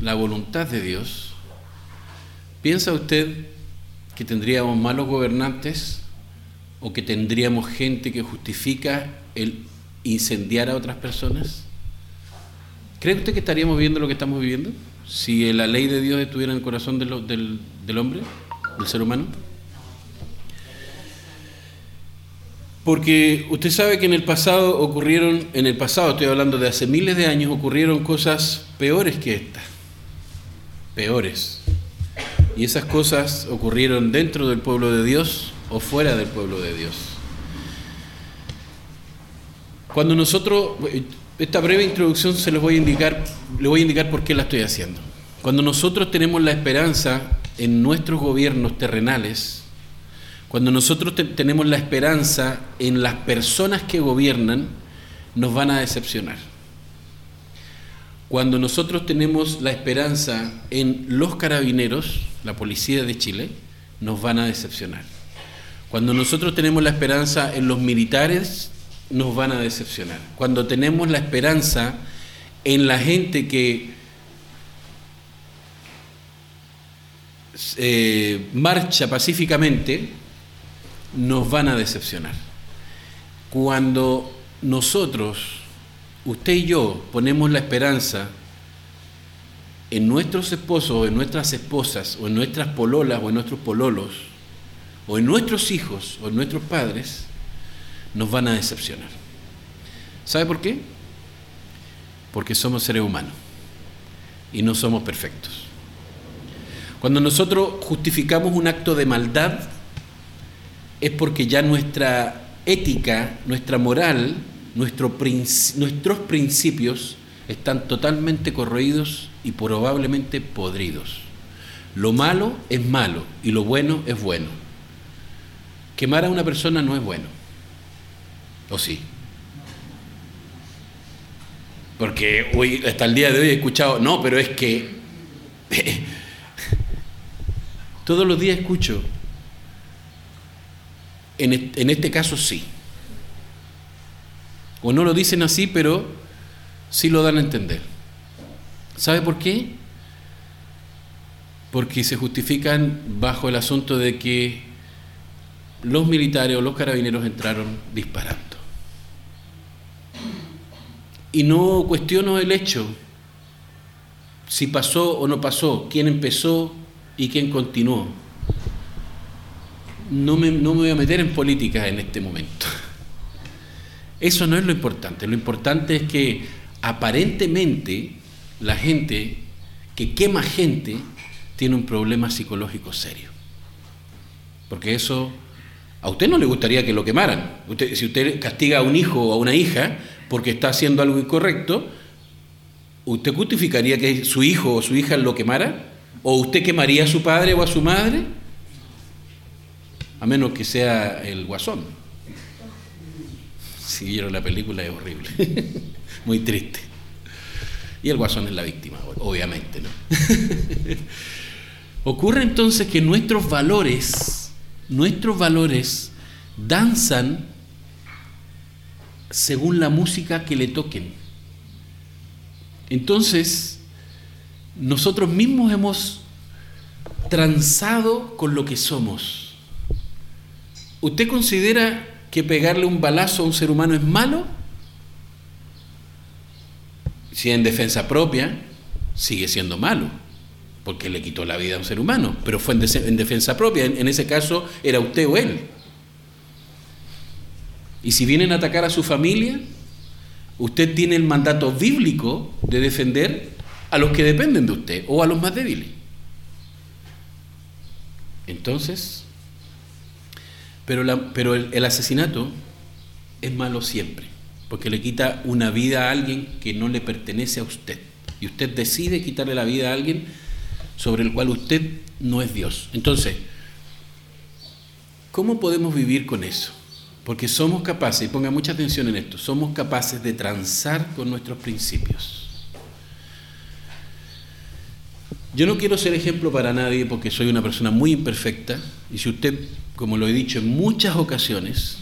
La voluntad de Dios, ¿piensa usted que tendríamos malos gobernantes o que tendríamos gente que justifica el incendiar a otras personas? ¿Cree usted que estaríamos viendo lo que estamos viviendo si la ley de Dios estuviera en el corazón del hombre, del ser humano? Porque usted sabe que en el pasado ocurrieron, en el pasado estoy hablando de hace miles de años, ocurrieron cosas peores que esta. Peores. Y esas cosas ocurrieron dentro del pueblo de Dios o fuera del pueblo de Dios. Cuando nosotros, esta breve introducción se los voy a indicar, le voy a indicar por qué la estoy haciendo. Cuando nosotros tenemos la esperanza en nuestros gobiernos terrenales, cuando nosotros tenemos la esperanza en las personas que gobiernan, nos van a decepcionar. Cuando nosotros tenemos la esperanza en los carabineros, la policía de Chile, nos van a decepcionar. Cuando nosotros tenemos la esperanza en los militares, nos van a decepcionar. Cuando tenemos la esperanza en la gente que eh, marcha pacíficamente, nos van a decepcionar. Cuando nosotros, usted y yo, ponemos la esperanza en nuestros esposos o en nuestras esposas o en nuestras pololas o en nuestros pololos o en nuestros hijos o en nuestros padres, nos van a decepcionar. ¿Sabe por qué? Porque somos seres humanos y no somos perfectos. Cuando nosotros justificamos un acto de maldad, es porque ya nuestra ética, nuestra moral, nuestros principios están totalmente corroídos y probablemente podridos. Lo malo es malo y lo bueno es bueno. Quemar a una persona no es bueno. ¿O sí? Porque hoy, hasta el día de hoy he escuchado, no, pero es que todos los días escucho, en, este caso sí. O no lo dicen así, pero sí lo dan a entender. ¿Sabe por qué? Porque se justifican bajo el asunto de que los militares o los carabineros entraron disparando. Y no cuestiono el hecho, si pasó o no pasó, quién empezó y quién continuó no me, voy a meter en política en este momento. Eso no es lo importante. Lo importante es que aparentemente la gente que quema gente tiene un problema psicológico serio. Porque eso, a usted no le gustaría que lo quemaran. si usted castiga a un hijo o a una hija porque está haciendo algo incorrecto, ¿usted justificaría que su hijo o su hija lo quemara? ¿O usted quemaría a su padre o a su madre? A menos que sea el guasón. Si vieron la película es horrible, muy triste. Y el guasón es la víctima, obviamente, ¿no? Ocurre entonces que nuestros valores, nuestros valores danzan según la música que le toquen. Entonces, nosotros mismos hemos transado con lo que somos. ¿Usted considera que pegarle un balazo a un ser humano es malo? Si en defensa propia, sigue siendo malo, porque le quitó la vida a un ser humano, pero fue en, defensa propia, en, ese caso era usted o él. Y si vienen a atacar a su familia, usted tiene el mandato bíblico de defender a los que dependen de usted o a los más débiles. Entonces, pero, pero el, asesinato es malo siempre, porque le quita una vida a alguien que no le pertenece a usted. Y usted decide quitarle la vida a alguien sobre el cual usted no es Dios. Entonces, ¿cómo podemos vivir con eso? Porque somos capaces, y ponga mucha atención en esto, somos capaces de transar con nuestros principios. Yo no quiero ser ejemplo para nadie porque soy una persona muy imperfecta y si usted como lo he dicho en muchas ocasiones,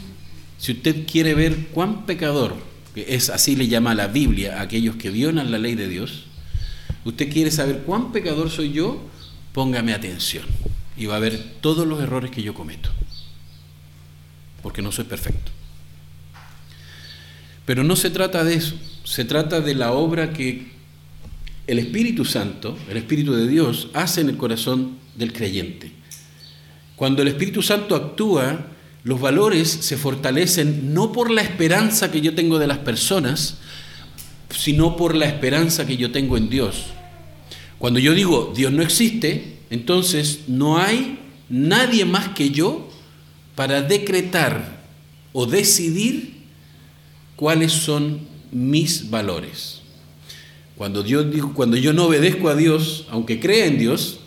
si usted quiere ver cuán pecador, que es así le llama la Biblia a aquellos que violan la ley de Dios, usted quiere saber cuán pecador soy yo, póngame atención y va a ver todos los errores que yo cometo, porque no soy perfecto. Pero no se trata de eso, se trata de la obra que el Espíritu Santo, el Espíritu de Dios, hace en el corazón del creyente. Cuando el Espíritu Santo actúa, los valores se fortalecen no por la esperanza que yo tengo de las personas, sino por la esperanza que yo tengo en Dios. Cuando yo digo Dios no existe, entonces no hay nadie más que yo para decretar o decidir cuáles son mis valores. Cuando yo, cuando yo no obedezco a Dios, aunque crea en Dios,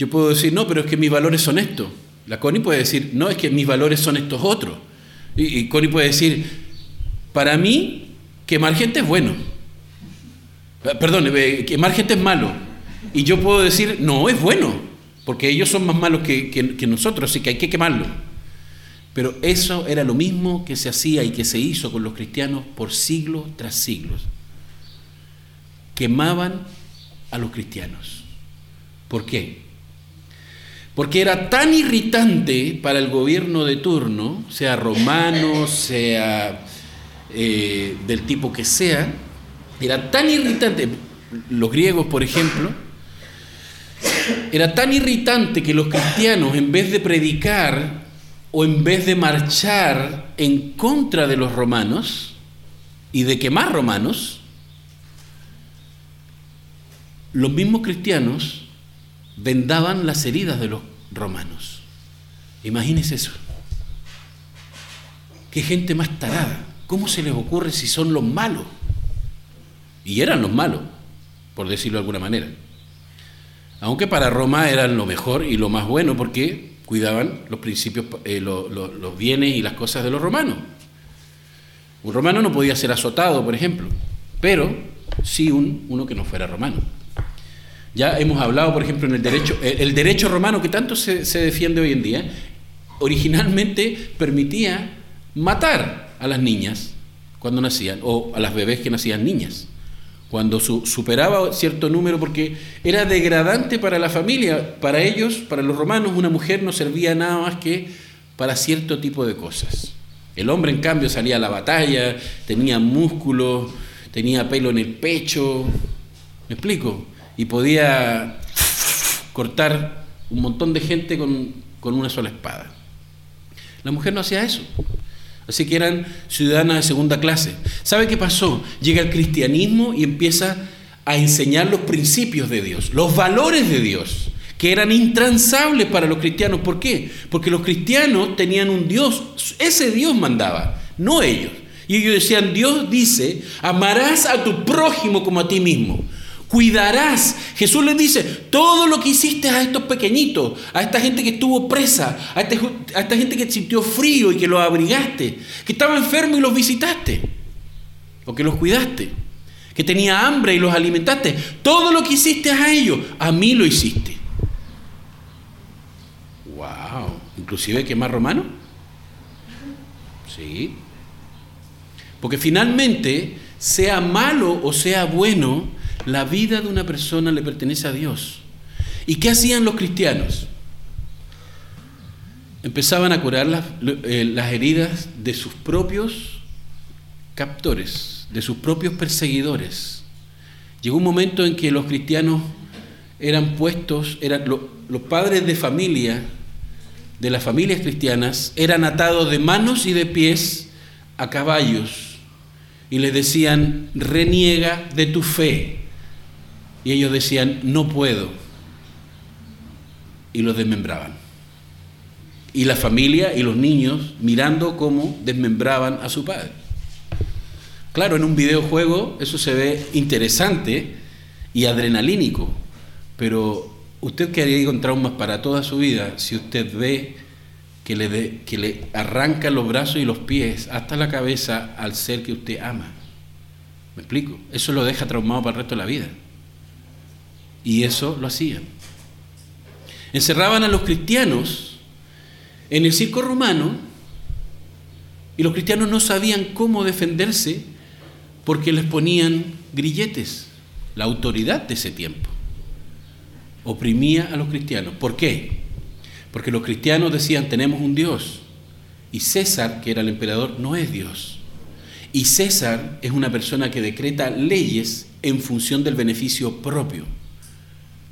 yo puedo decir, no, pero es que mis valores son estos. La Connie puede decir, no, es que mis valores son estos otros. Y, y Connie puede decir, para mí, quemar gente es bueno. Eh, perdón, eh, quemar gente es malo. Y yo puedo decir, no, es bueno, porque ellos son más malos que, que nosotros, así que hay que quemarlo. Pero eso era lo mismo que se hacía y que se hizo con los cristianos por siglos tras siglos quemaban a los cristianos. ¿Por qué? Porque era tan irritante para el gobierno de turno, sea romano, sea eh, del tipo que sea, era tan irritante, los griegos por ejemplo, era tan irritante que los cristianos en vez de predicar o en vez de marchar en contra de los romanos y de quemar romanos, los mismos cristianos vendaban las heridas de los romanos. Imagínense eso. Qué gente más tarada. ¿Cómo se les ocurre si son los malos? Y eran los malos, por decirlo de alguna manera. Aunque para Roma eran lo mejor y lo más bueno porque cuidaban los principios, eh, los bienes y las cosas de los romanos. Un romano no podía ser azotado, por ejemplo, pero sí un, uno que no fuera romano. Ya hemos hablado, por ejemplo, en el derecho, el derecho romano que tanto se, defiende hoy en día, originalmente permitía matar a las niñas cuando nacían, o a las bebés que nacían niñas, cuando superaba cierto número, porque era degradante para la familia, para ellos, para los romanos, una mujer no servía nada más que para cierto tipo de cosas. El hombre, en cambio, salía a la batalla, tenía músculos, tenía pelo en el pecho, ¿me explico? Y podía cortar un montón de gente con, una sola espada. La mujer no hacía eso. Así que eran ciudadanas de segunda clase. ¿Sabe qué pasó? Llega el cristianismo y empieza a enseñar los principios de Dios, los valores de Dios, que eran intransables para los cristianos. ¿Por qué? Porque los cristianos tenían un Dios, ese Dios mandaba, no ellos. Y ellos decían, Dios dice, amarás a tu prójimo como a ti mismo cuidarás. Jesús les dice, todo lo que hiciste a estos pequeñitos, a esta gente que estuvo presa, a, este a esta gente que sintió frío y que los abrigaste, que estaba enfermo y los visitaste, o que los cuidaste, que tenía hambre y los alimentaste, todo lo que hiciste a ellos, a mí lo hiciste. Wow, inclusive que más romano. Sí. Porque finalmente, sea malo o sea bueno, la vida de una persona le pertenece a Dios. ¿Y qué hacían los cristianos? Empezaban a curar las, eh, las heridas de sus propios captores, de sus propios perseguidores. Llegó un momento en que los cristianos eran puestos, eran, los padres de familia de las familias cristianas eran atados de manos y de pies a caballos y les decían, reniega de tu fe, y ellos decían, no puedo. Y los desmembraban. Y la familia y los niños mirando cómo desmembraban a su padre. Claro, en un videojuego eso se ve interesante y adrenalínico, pero usted quedaría con traumas para toda su vida si usted ve que le, que le arranca los brazos y los pies hasta la cabeza al ser que usted ama. ¿Me explico? Eso lo deja traumado para el resto de la vida. Y eso lo hacían. Encerraban a los cristianos en el circo romano y los cristianos no sabían cómo defenderse porque les ponían grilletes la autoridad de ese tiempo. Oprimía a los cristianos. ¿Por qué? Porque los cristianos decían, tenemos un Dios. Y César, que era el emperador, no es Dios. Y César es una persona que decreta leyes en función del beneficio propio,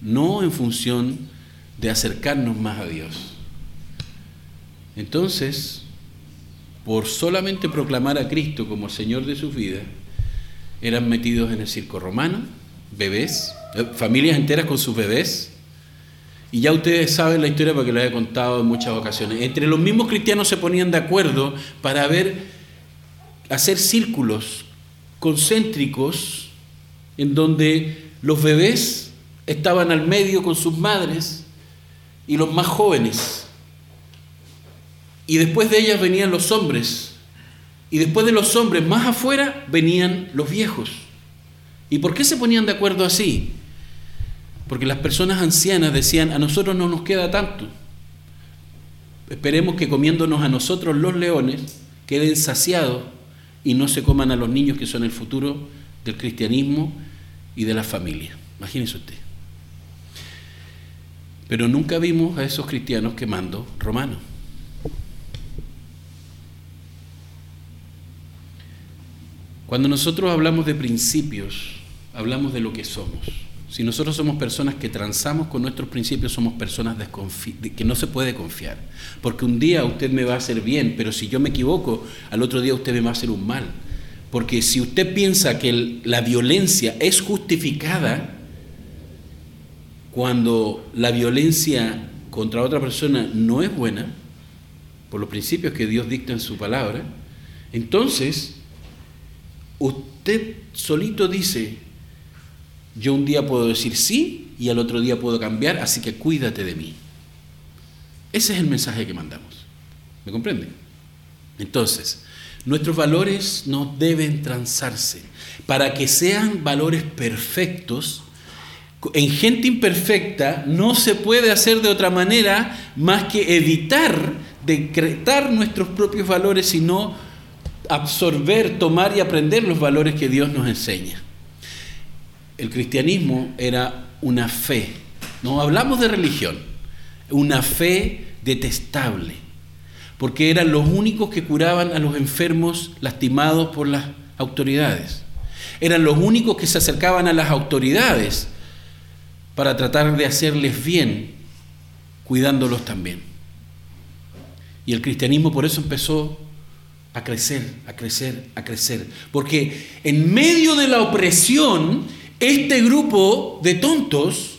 no en función de acercarnos más a Dios. Entonces, por solamente proclamar a Cristo como Señor de su vida, eran metidos en el circo romano, bebés, eh, familias enteras con sus bebés, y ya ustedes saben la historia porque la he contado en muchas ocasiones. Entre los mismos cristianos se ponían de acuerdo para hacer círculos concéntricos en donde los bebés estaban al medio con sus madres y los más jóvenes. Y después de ellas venían los hombres. Y después de los hombres más afuera venían los viejos. ¿Y por qué se ponían de acuerdo así? Porque las personas ancianas decían, a nosotros no nos queda tanto. Esperemos que comiéndonos a nosotros los leones queden saciados y no se coman a los niños que son el futuro del cristianismo y de la familia. Imagínese usted. Pero nunca vimos a esos cristianos quemando romanos. Cuando nosotros hablamos de principios, hablamos de lo que somos. Si nosotros somos personas que transamos con nuestros principios, somos personas que no se puede confiar. Porque un día usted me va a hacer bien, pero si yo me equivoco, al otro día usted me va a hacer un mal. Porque si usted piensa que la violencia es justificada, cuando la violencia contra otra persona no es buena, por los principios que Dios dicta en su palabra, entonces usted solito dice, yo un día puedo decir sí y al otro día puedo cambiar, así que cuídate de mí. Ese es el mensaje que mandamos. ¿Me comprende? Entonces, nuestros valores no deben transarse. Para que sean valores perfectos, en gente imperfecta no se puede hacer de otra manera más que evitar decretar nuestros propios valores, sino absorber, tomar y aprender los valores que Dios nos enseña el cristianismo era una fe, no hablamos de religión, una fe detestable, porque eran los únicos que curaban a los enfermos lastimados por las autoridades. Eran los únicos que se acercaban a las autoridades para tratar de hacerles bien, cuidándolos también. Y el cristianismo por eso empezó a crecer, a crecer, a crecer. Porque en medio de la opresión este grupo de tontos,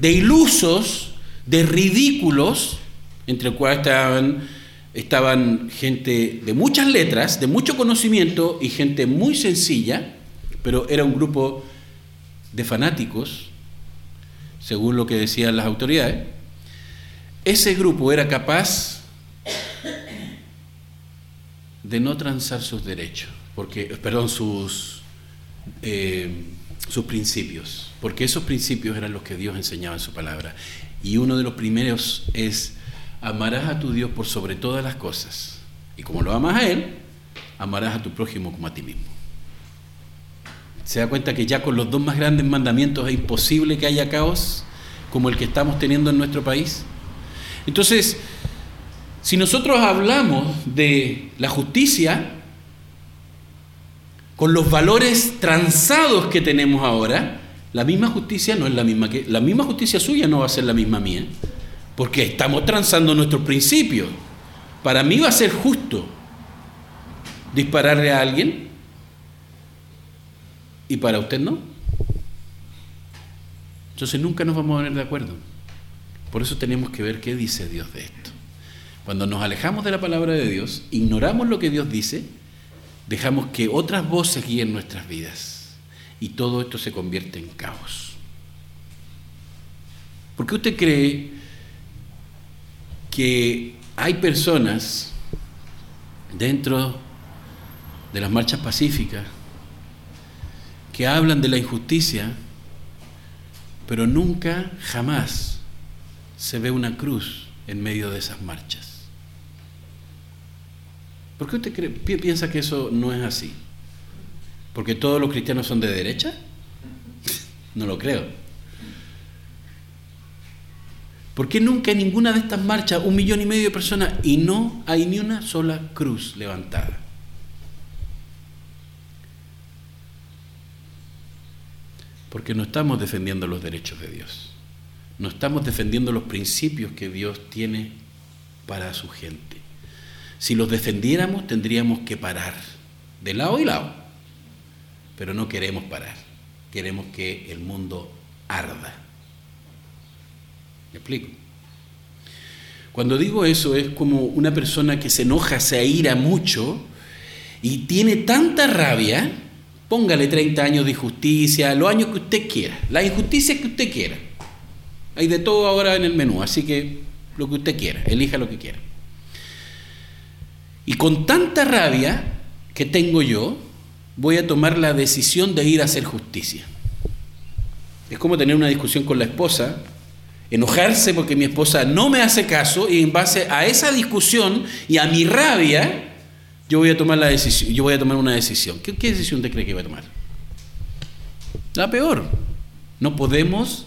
de ilusos, de ridículos, entre los cuales estaban, estaban gente de muchas letras, de mucho conocimiento y gente muy sencilla, pero era un grupo de fanáticos, según lo que decían las autoridades, ese grupo era capaz de no transar sus derechos, porque, perdón, sus... Eh, sus principios, porque esos principios eran los que Dios enseñaba en su palabra. Y uno de los primeros es, amarás a tu Dios por sobre todas las cosas. Y como lo amas a Él, amarás a tu prójimo como a ti mismo. Se da cuenta que ya con los dos más grandes mandamientos es imposible que haya caos como el que estamos teniendo en nuestro país. Entonces, si nosotros hablamos de la justicia, con los valores transados que tenemos ahora, la misma justicia no es la misma que la misma justicia suya no va a ser la misma mía, porque estamos transando nuestros principios. Para mí va a ser justo dispararle a alguien y para usted no. Entonces nunca nos vamos a poner de acuerdo. Por eso tenemos que ver qué dice Dios de esto. Cuando nos alejamos de la palabra de Dios, ignoramos lo que Dios dice, dejamos que otras voces guíen nuestras vidas y todo esto se convierte en caos. ¿Por qué usted cree que hay personas dentro de las marchas pacíficas que hablan de la injusticia, pero nunca, jamás se ve una cruz en medio de esas marchas? ¿Por qué usted piensa que eso no es así? ¿Porque todos los cristianos son de derecha? No lo creo. ¿Por qué nunca en ninguna de estas marchas un millón y medio de personas y no hay ni una sola cruz levantada? Porque no estamos defendiendo los derechos de Dios. No estamos defendiendo los principios que Dios tiene para su gente. Si los defendiéramos tendríamos que parar, de lado y lado. Pero no queremos parar. Queremos que el mundo arda. ¿Me explico? Cuando digo eso es como una persona que se enoja, se aira mucho y tiene tanta rabia, póngale 30 años de injusticia, los años que usted quiera, la injusticia que usted quiera. Hay de todo ahora en el menú, así que lo que usted quiera, elija lo que quiera. Y con tanta rabia que tengo yo, voy a tomar la decisión de ir a hacer justicia. Es como tener una discusión con la esposa enojarse porque mi esposa no me hace caso y en base a esa discusión y a mi rabia, yo voy a tomar, la decisión, yo voy a tomar una decisión. ¿Qué, ¿Qué, decisión te cree que voy a tomar? La peor. No podemos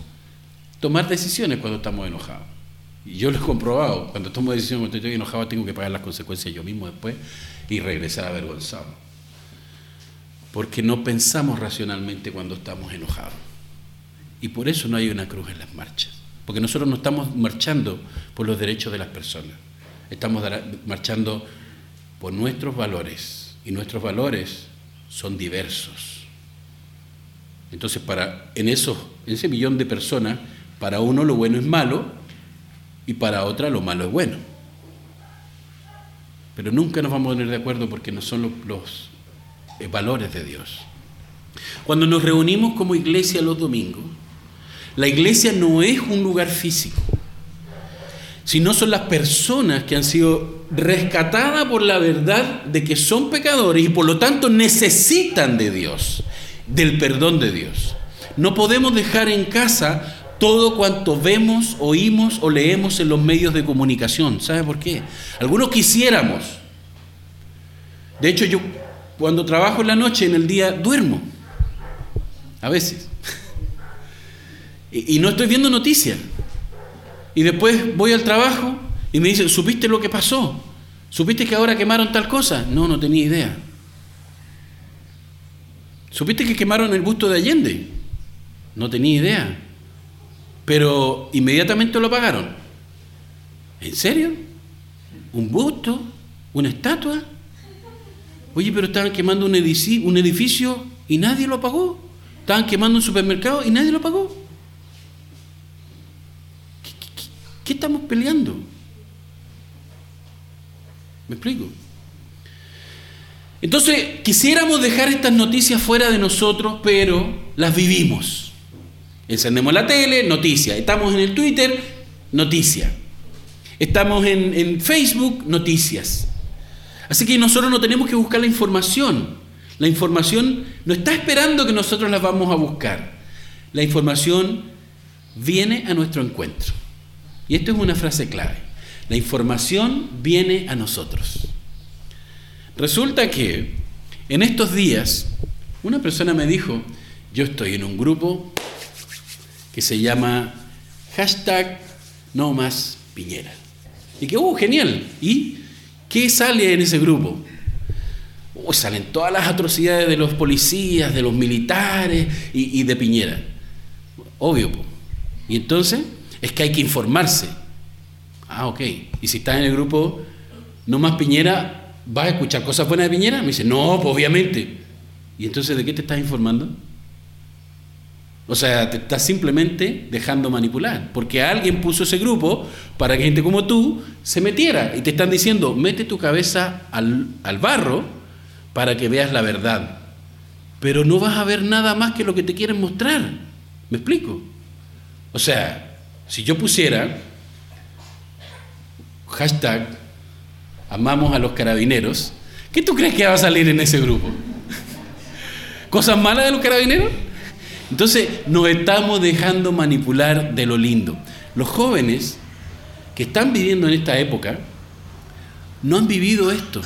tomar decisiones cuando estamos enojados. Y yo lo he comprobado. Cuando tomo decisiones cuando estoy enojado, tengo que pagar las consecuencias yo mismo después y regresar avergonzado. Porque no pensamos racionalmente cuando estamos enojados. Y por eso no hay una cruz en las marchas. Porque nosotros no estamos marchando por los derechos de las personas, estamos marchando por nuestros valores y nuestros valores son diversos. Entonces, para, en, esos, en ese millón de personas, para uno lo bueno es malo y para otra lo malo es bueno. Pero nunca nos vamos a poner de acuerdo porque no son los, los eh, valores de Dios. Cuando nos reunimos como iglesia los domingos, la iglesia no es un lugar físico, sino son las personas que han sido rescatadas por la verdad de que son pecadores y por lo tanto necesitan de Dios, del perdón de Dios. No podemos dejar en casa todo cuanto vemos, oímos o leemos en los medios de comunicación. ¿Sabe por qué? Algunos quisiéramos. De hecho, yo cuando trabajo en la noche, en el día, duermo. A veces. Y, no estoy viendo noticias. Y después voy al trabajo y me dicen, ¿supiste lo que pasó? ¿Supiste que ahora quemaron tal cosa? No, no tenía idea. ¿Supiste que quemaron el busto de Allende? No tenía idea. Pero inmediatamente lo apagaron. ¿En serio? ¿Un busto? ¿Una estatua? Oye, pero estaban quemando un edificio, un edificio y nadie lo apagó. Estaban quemando un supermercado y nadie lo apagó. ¿Qué estamos peleando? ¿Me explico? Entonces, quisiéramos dejar estas noticias fuera de nosotros, pero las vivimos. Encendemos la tele, noticia. Estamos en el Twitter, noticia. Estamos en, Facebook, noticias. Así que nosotros no tenemos que buscar la información. La información no está esperando que nosotros la vamos a buscar. La información viene a nuestro encuentro. Y esto es una frase clave. La información viene a nosotros. Resulta que en estos días una persona me dijo, yo estoy en un grupo que se llama hashtag no más Piñera. Y que, uh, genial. ¿Y qué sale en ese grupo? Uh, salen todas las atrocidades de los policías, de los militares y, de Piñera. Obvio. Y entonces, es que hay que informarse. Ah, ok. Y si estás en el grupo No Más Piñera, ¿vas a escuchar cosas buenas de Piñera? Me dice, no, pues obviamente. ¿Y entonces de qué te estás informando? O sea, te estás simplemente dejando manipular, porque alguien puso ese grupo para que gente como tú se metiera y te están diciendo, mete tu cabeza al, al barro para que veas la verdad, pero no vas a ver nada más que lo que te quieren mostrar. ¿Me explico? O sea, si yo pusiera hashtag amamos a los carabineros, ¿qué tú crees que va a salir en ese grupo? ¿Cosas malas de los carabineros? Entonces nos estamos dejando manipular de lo lindo. Los jóvenes que están viviendo en esta época no han vivido esto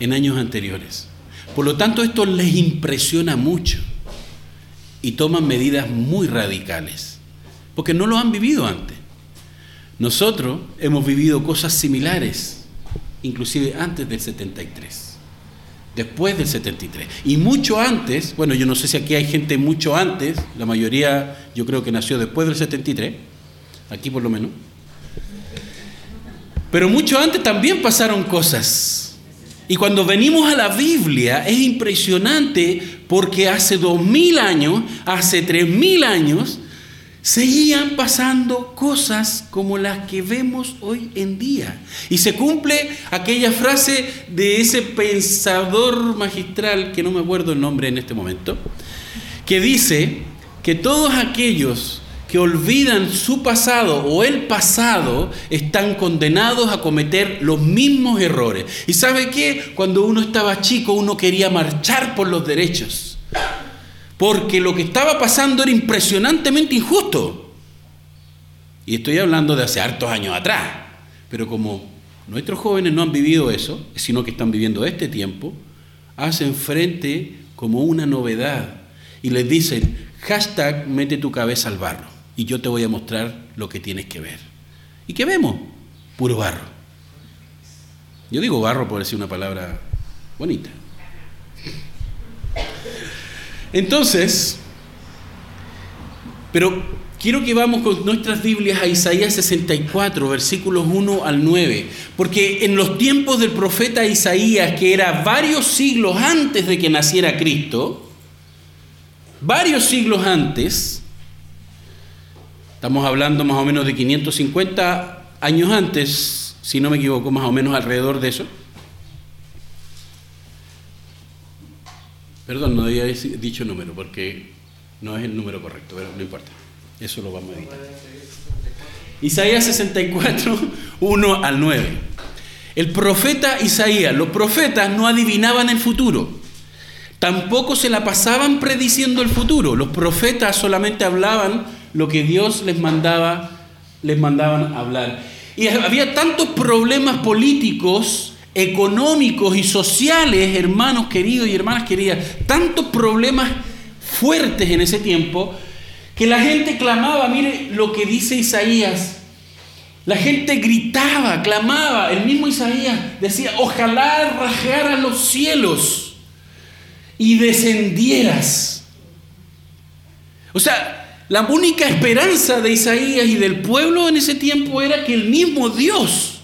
en años anteriores. Por lo tanto, esto les impresiona mucho. y toman medidas muy radicales, porque no lo han vivido antes. Nosotros hemos vivido cosas similares, inclusive antes del 73, después del 73, y mucho antes, bueno, yo no sé si aquí hay gente mucho antes, la mayoría yo creo que nació después del 73, aquí por lo menos, pero mucho antes también pasaron cosas. Y cuando venimos a la Biblia es impresionante porque hace dos mil años, hace tres mil años, seguían pasando cosas como las que vemos hoy en día. Y se cumple aquella frase de ese pensador magistral, que no me acuerdo el nombre en este momento, que dice que todos aquellos que olvidan su pasado o el pasado están condenados a cometer los mismos errores. ¿Y sabe qué? Cuando uno estaba chico uno quería marchar por los derechos. Porque lo que estaba pasando era impresionantemente injusto. Y estoy hablando de hace hartos años atrás. Pero como nuestros jóvenes no han vivido eso, sino que están viviendo este tiempo, hacen frente como una novedad y les dicen, hashtag mete tu cabeza al barro y yo te voy a mostrar lo que tienes que ver. ¿Y qué vemos? Puro barro. Yo digo barro por decir una palabra bonita. Entonces, pero quiero que vamos con nuestras Biblias a Isaías 64, versículos 1 al 9, porque en los tiempos del profeta Isaías, que era varios siglos antes de que naciera Cristo, varios siglos antes, Estamos hablando más o menos de 550 años antes, si no me equivoco, más o menos alrededor de eso. Perdón, no había dicho número porque no es el número correcto, pero no importa. Eso lo vamos a editar. Isaías 64, 1 al 9. El profeta Isaías, los profetas no adivinaban el futuro. Tampoco se la pasaban prediciendo el futuro. Los profetas solamente hablaban lo que Dios les mandaba, les mandaban hablar. Y había tantos problemas políticos, económicos y sociales, hermanos queridos y hermanas queridas, tantos problemas fuertes en ese tiempo, que la gente clamaba, mire lo que dice Isaías, la gente gritaba, clamaba, el mismo Isaías decía, ojalá rajaras los cielos y descendieras. O sea, la única esperanza de Isaías y del pueblo en ese tiempo era que el mismo Dios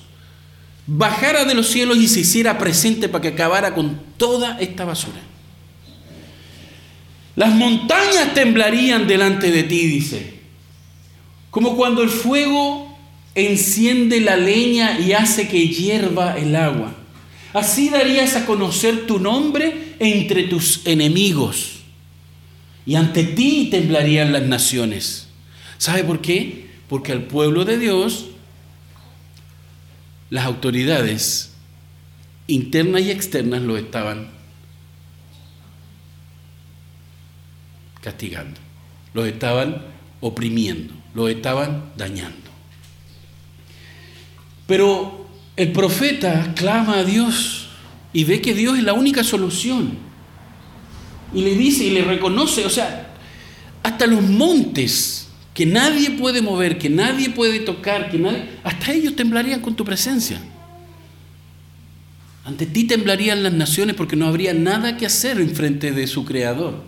bajara de los cielos y se hiciera presente para que acabara con toda esta basura. Las montañas temblarían delante de ti, dice, como cuando el fuego enciende la leña y hace que hierva el agua. Así darías a conocer tu nombre entre tus enemigos y ante ti temblarían las naciones. ¿Sabe por qué? Porque al pueblo de Dios, las autoridades internas y externas lo estaban castigando, lo estaban oprimiendo, lo estaban dañando. Pero el profeta clama a Dios y ve que Dios es la única solución. Y le dice y le reconoce, o sea, hasta los montes que nadie puede mover, que nadie puede tocar, que nadie, hasta ellos temblarían con tu presencia. Ante ti temblarían las naciones porque no habría nada que hacer en frente de su creador.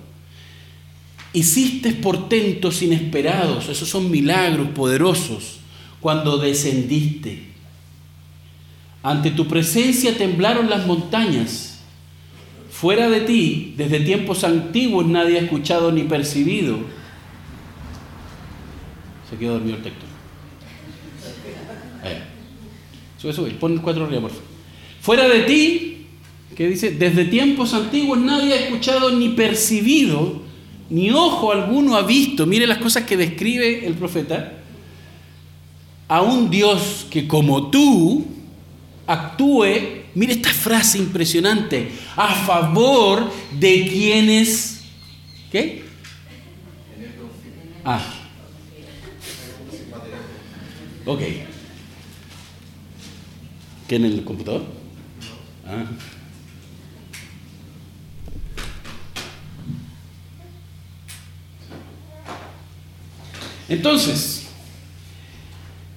Hiciste portentos inesperados, esos son milagros poderosos cuando descendiste. Ante tu presencia temblaron las montañas Fuera de ti, desde tiempos antiguos nadie ha escuchado ni percibido. Se quedó dormido el texto. Sube, sube, pon cuatro arriba, por favor. Fuera de ti, que dice, desde tiempos antiguos nadie ha escuchado ni percibido, ni ojo alguno ha visto. Mire las cosas que describe el profeta. A un Dios que como tú actúe Mire esta frase impresionante. A favor de quienes... ¿Qué? Ah. Ok. ¿Qué en el computador? Ah. Entonces,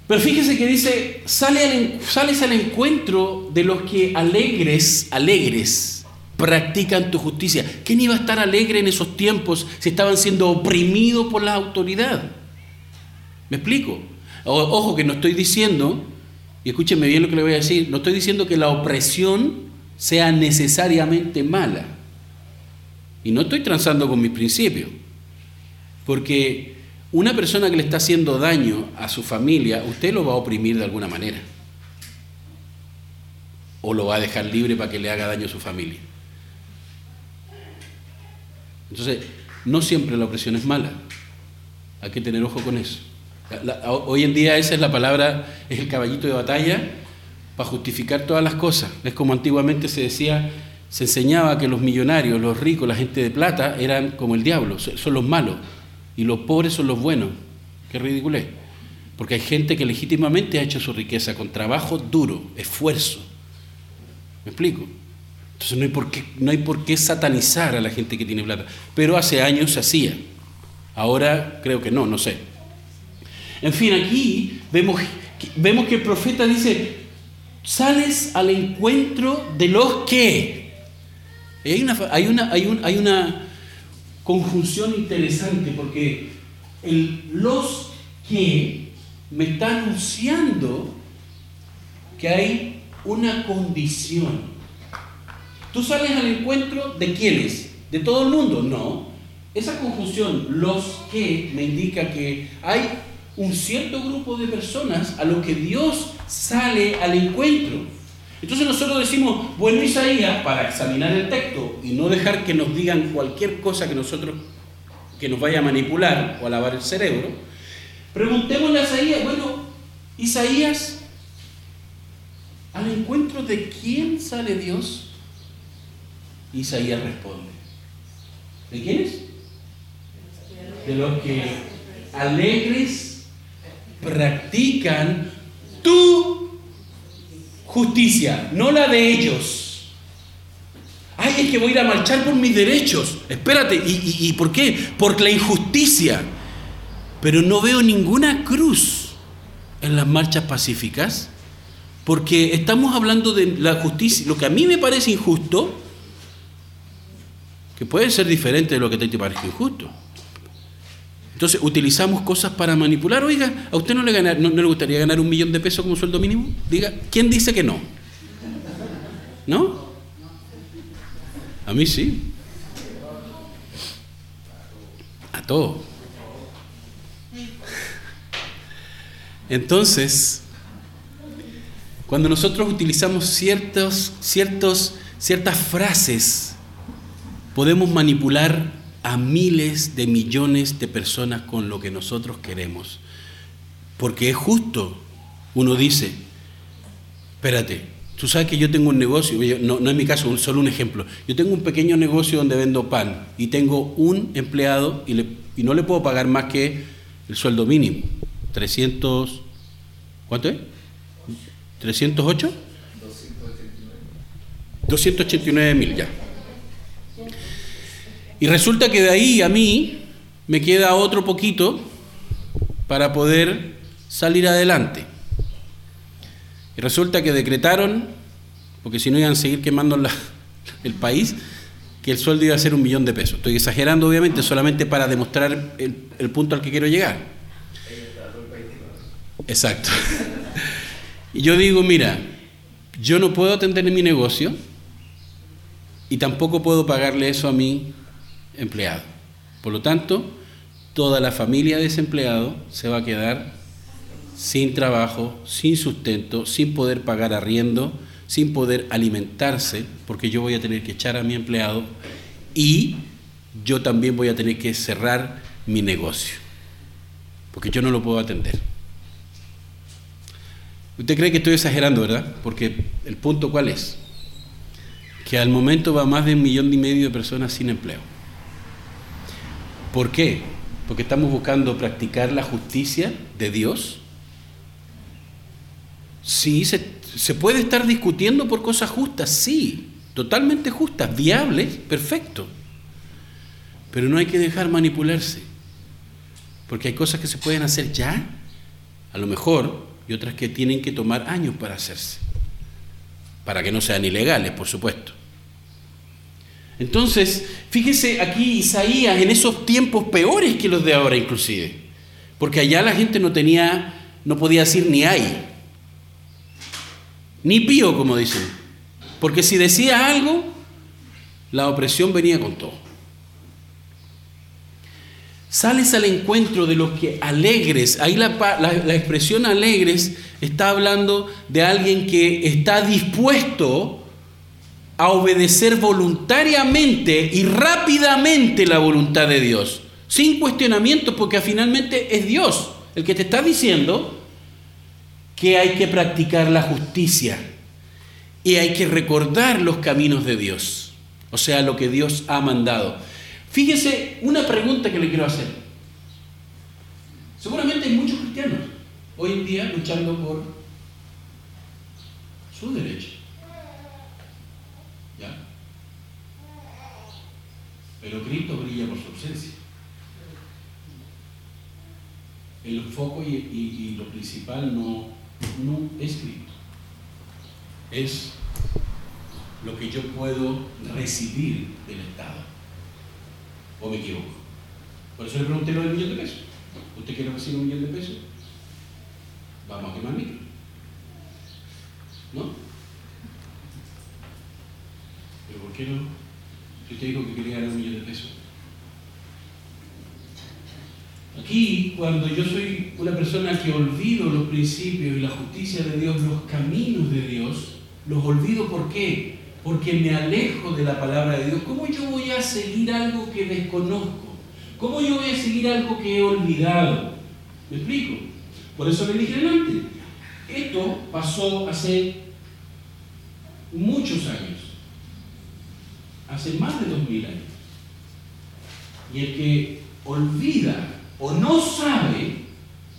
pero fíjese que dice, sale sales al encuentro de los que alegres, alegres, practican tu justicia. ¿Quién iba a estar alegre en esos tiempos si estaban siendo oprimidos por la autoridad? ¿Me explico? Ojo que no estoy diciendo, y escúchenme bien lo que le voy a decir, no estoy diciendo que la opresión sea necesariamente mala. Y no estoy transando con mis principios. Porque una persona que le está haciendo daño a su familia, usted lo va a oprimir de alguna manera. O lo va a dejar libre para que le haga daño a su familia. Entonces, no siempre la opresión es mala. Hay que tener ojo con eso. Hoy en día esa es la palabra, es el caballito de batalla para justificar todas las cosas. Es como antiguamente se decía, se enseñaba que los millonarios, los ricos, la gente de plata eran como el diablo, son los malos, y los pobres son los buenos. Qué ridículo es. Porque hay gente que legítimamente ha hecho su riqueza con trabajo duro, esfuerzo. ¿Me explico? Entonces no hay, por qué, no hay por qué satanizar a la gente que tiene plata. Pero hace años se hacía. Ahora creo que no, no sé. En fin, aquí vemos, vemos que el profeta dice, sales al encuentro de los que. hay una, hay una, hay hay una conjunción interesante porque el los que me está anunciando que hay una condición. Tú sales al encuentro de quiénes? ¿De todo el mundo? No. Esa conjunción, los que, me indica que hay un cierto grupo de personas a los que Dios sale al encuentro. Entonces nosotros decimos, bueno Isaías, para examinar el texto y no dejar que nos digan cualquier cosa que nosotros, que nos vaya a manipular o a lavar el cerebro, preguntémosle a Isaías, bueno, Isaías, ¿al encuentro de quién sale Dios? Isaías responde. ¿De quiénes? De los que alegres practican tu justicia, no la de ellos. Ay, es que voy a ir a marchar por mis derechos. Espérate, ¿y, y por qué? Por la injusticia. Pero no veo ninguna cruz en las marchas pacíficas, porque estamos hablando de la justicia. Lo que a mí me parece injusto, que puede ser diferente de lo que te parece injusto. Entonces, utilizamos cosas para manipular. Oiga, ¿a usted no le, le gustaría ganar un millón de pesos como sueldo mínimo? Diga, ¿quién dice que no? ¿No? A mí sí. A todo. Entonces, cuando nosotros utilizamos ciertos, ciertos, ciertas frases podemos manipular a miles de millones de personas con lo que nosotros queremos. Porque es justo. Uno dice, espérate, tú sabes que yo tengo un negocio, no, no es mi caso, solo un ejemplo. Yo tengo un pequeño negocio donde vendo pan y tengo un empleado y, y no le puedo pagar más que el sueldo mínimo. 300, ¿cuánto es? ¿308? 289. 289 mil, ya. Y resulta que de ahí a mí me queda otro poquito para poder salir adelante. Y resulta que decretaron, porque si no iban a seguir quemando el país, que el sueldo iba a ser un millón de pesos. Estoy exagerando, obviamente, solamente para demostrar el, punto al que quiero llegar. Exacto. Y yo digo, mira, yo no puedo atender mi negocio y tampoco puedo pagarle eso a mí empleado. Por lo tanto, toda la familia de ese empleado se va a quedar sin trabajo, sin sustento, sin poder pagar arriendo, sin poder alimentarse, porque yo voy a tener que echar a mi empleado y yo también voy a tener que cerrar mi negocio, porque yo no lo puedo atender. Usted cree que estoy exagerando, ¿verdad? Porque el punto cuál es? Que al momento va más de un millón y medio de personas sin empleo. ¿Por qué? Porque estamos buscando practicar la justicia de Dios. Sí, se, puede estar discutiendo por cosas justas, sí, totalmente justas, viables, perfecto. Pero no hay que dejar manipularse. Porque hay cosas que se pueden hacer ya, a lo mejor, y otras que tienen que tomar años para hacerse. Para que no sean ilegales, por supuesto. Entonces, fíjese aquí Isaías en esos tiempos peores que los de ahora inclusive. Porque allá la gente no tenía, no podía decir ni hay. Ni pío, como dicen. Porque si decía algo, la opresión venía con todo. Sales al encuentro de los que alegres, ahí la, la, expresión alegres está hablando de alguien que está dispuesto a obedecer voluntariamente y rápidamente la voluntad de Dios, sin cuestionamiento, porque finalmente es Dios el que te está diciendo que hay que practicar la justicia y hay que recordar los caminos de Dios, o sea, lo que Dios ha mandado. Fíjese una pregunta que le quiero hacer. Seguramente hay muchos cristianos hoy en día luchando por su derecho. Pero Cristo brilla por su ausencia. El foco y, lo principal no, es Cristo. Es lo que yo puedo recibir del Estado. ¿O me equivoco? Por eso le pregunté lo del millón de pesos. ¿Usted quiere recibir un millón de pesos? Vamos a quemar micro. ¿No? ¿Pero por qué no? Si usted dijo que quería ganar un millón de pesos. Aquí, cuando yo soy una persona que olvido los principios y la justicia de Dios, los caminos de Dios, los olvido ¿por qué? porque me alejo de la palabra de Dios, ¿cómo yo voy a seguir algo que desconozco? ¿Cómo yo voy a seguir algo que he olvidado? ¿Me explico? Por eso le dije antes, esto pasó hace muchos años, hace más de dos mil años. Y el que olvida o no sabe,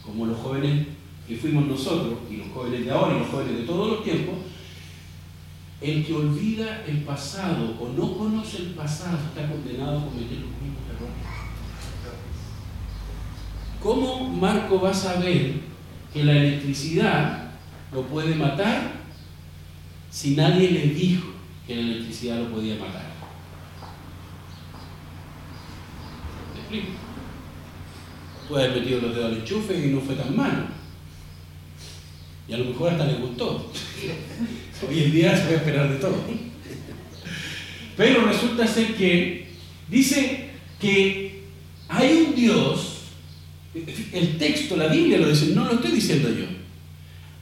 como los jóvenes que fuimos nosotros, y los jóvenes de ahora y los jóvenes de todos los tiempos, el que olvida el pasado o no conoce el pasado está condenado a cometer los mismos errores. ¿Cómo Marco va a saber que la electricidad lo puede matar si nadie le dijo que la electricidad lo podía matar? Puede haber metido los dedos al enchufe y no fue tan malo. Y a lo mejor hasta le gustó. Hoy en día se puede esperar de todo. Pero resulta ser que dice que hay un Dios, el texto, la Biblia lo dice, no lo estoy diciendo yo.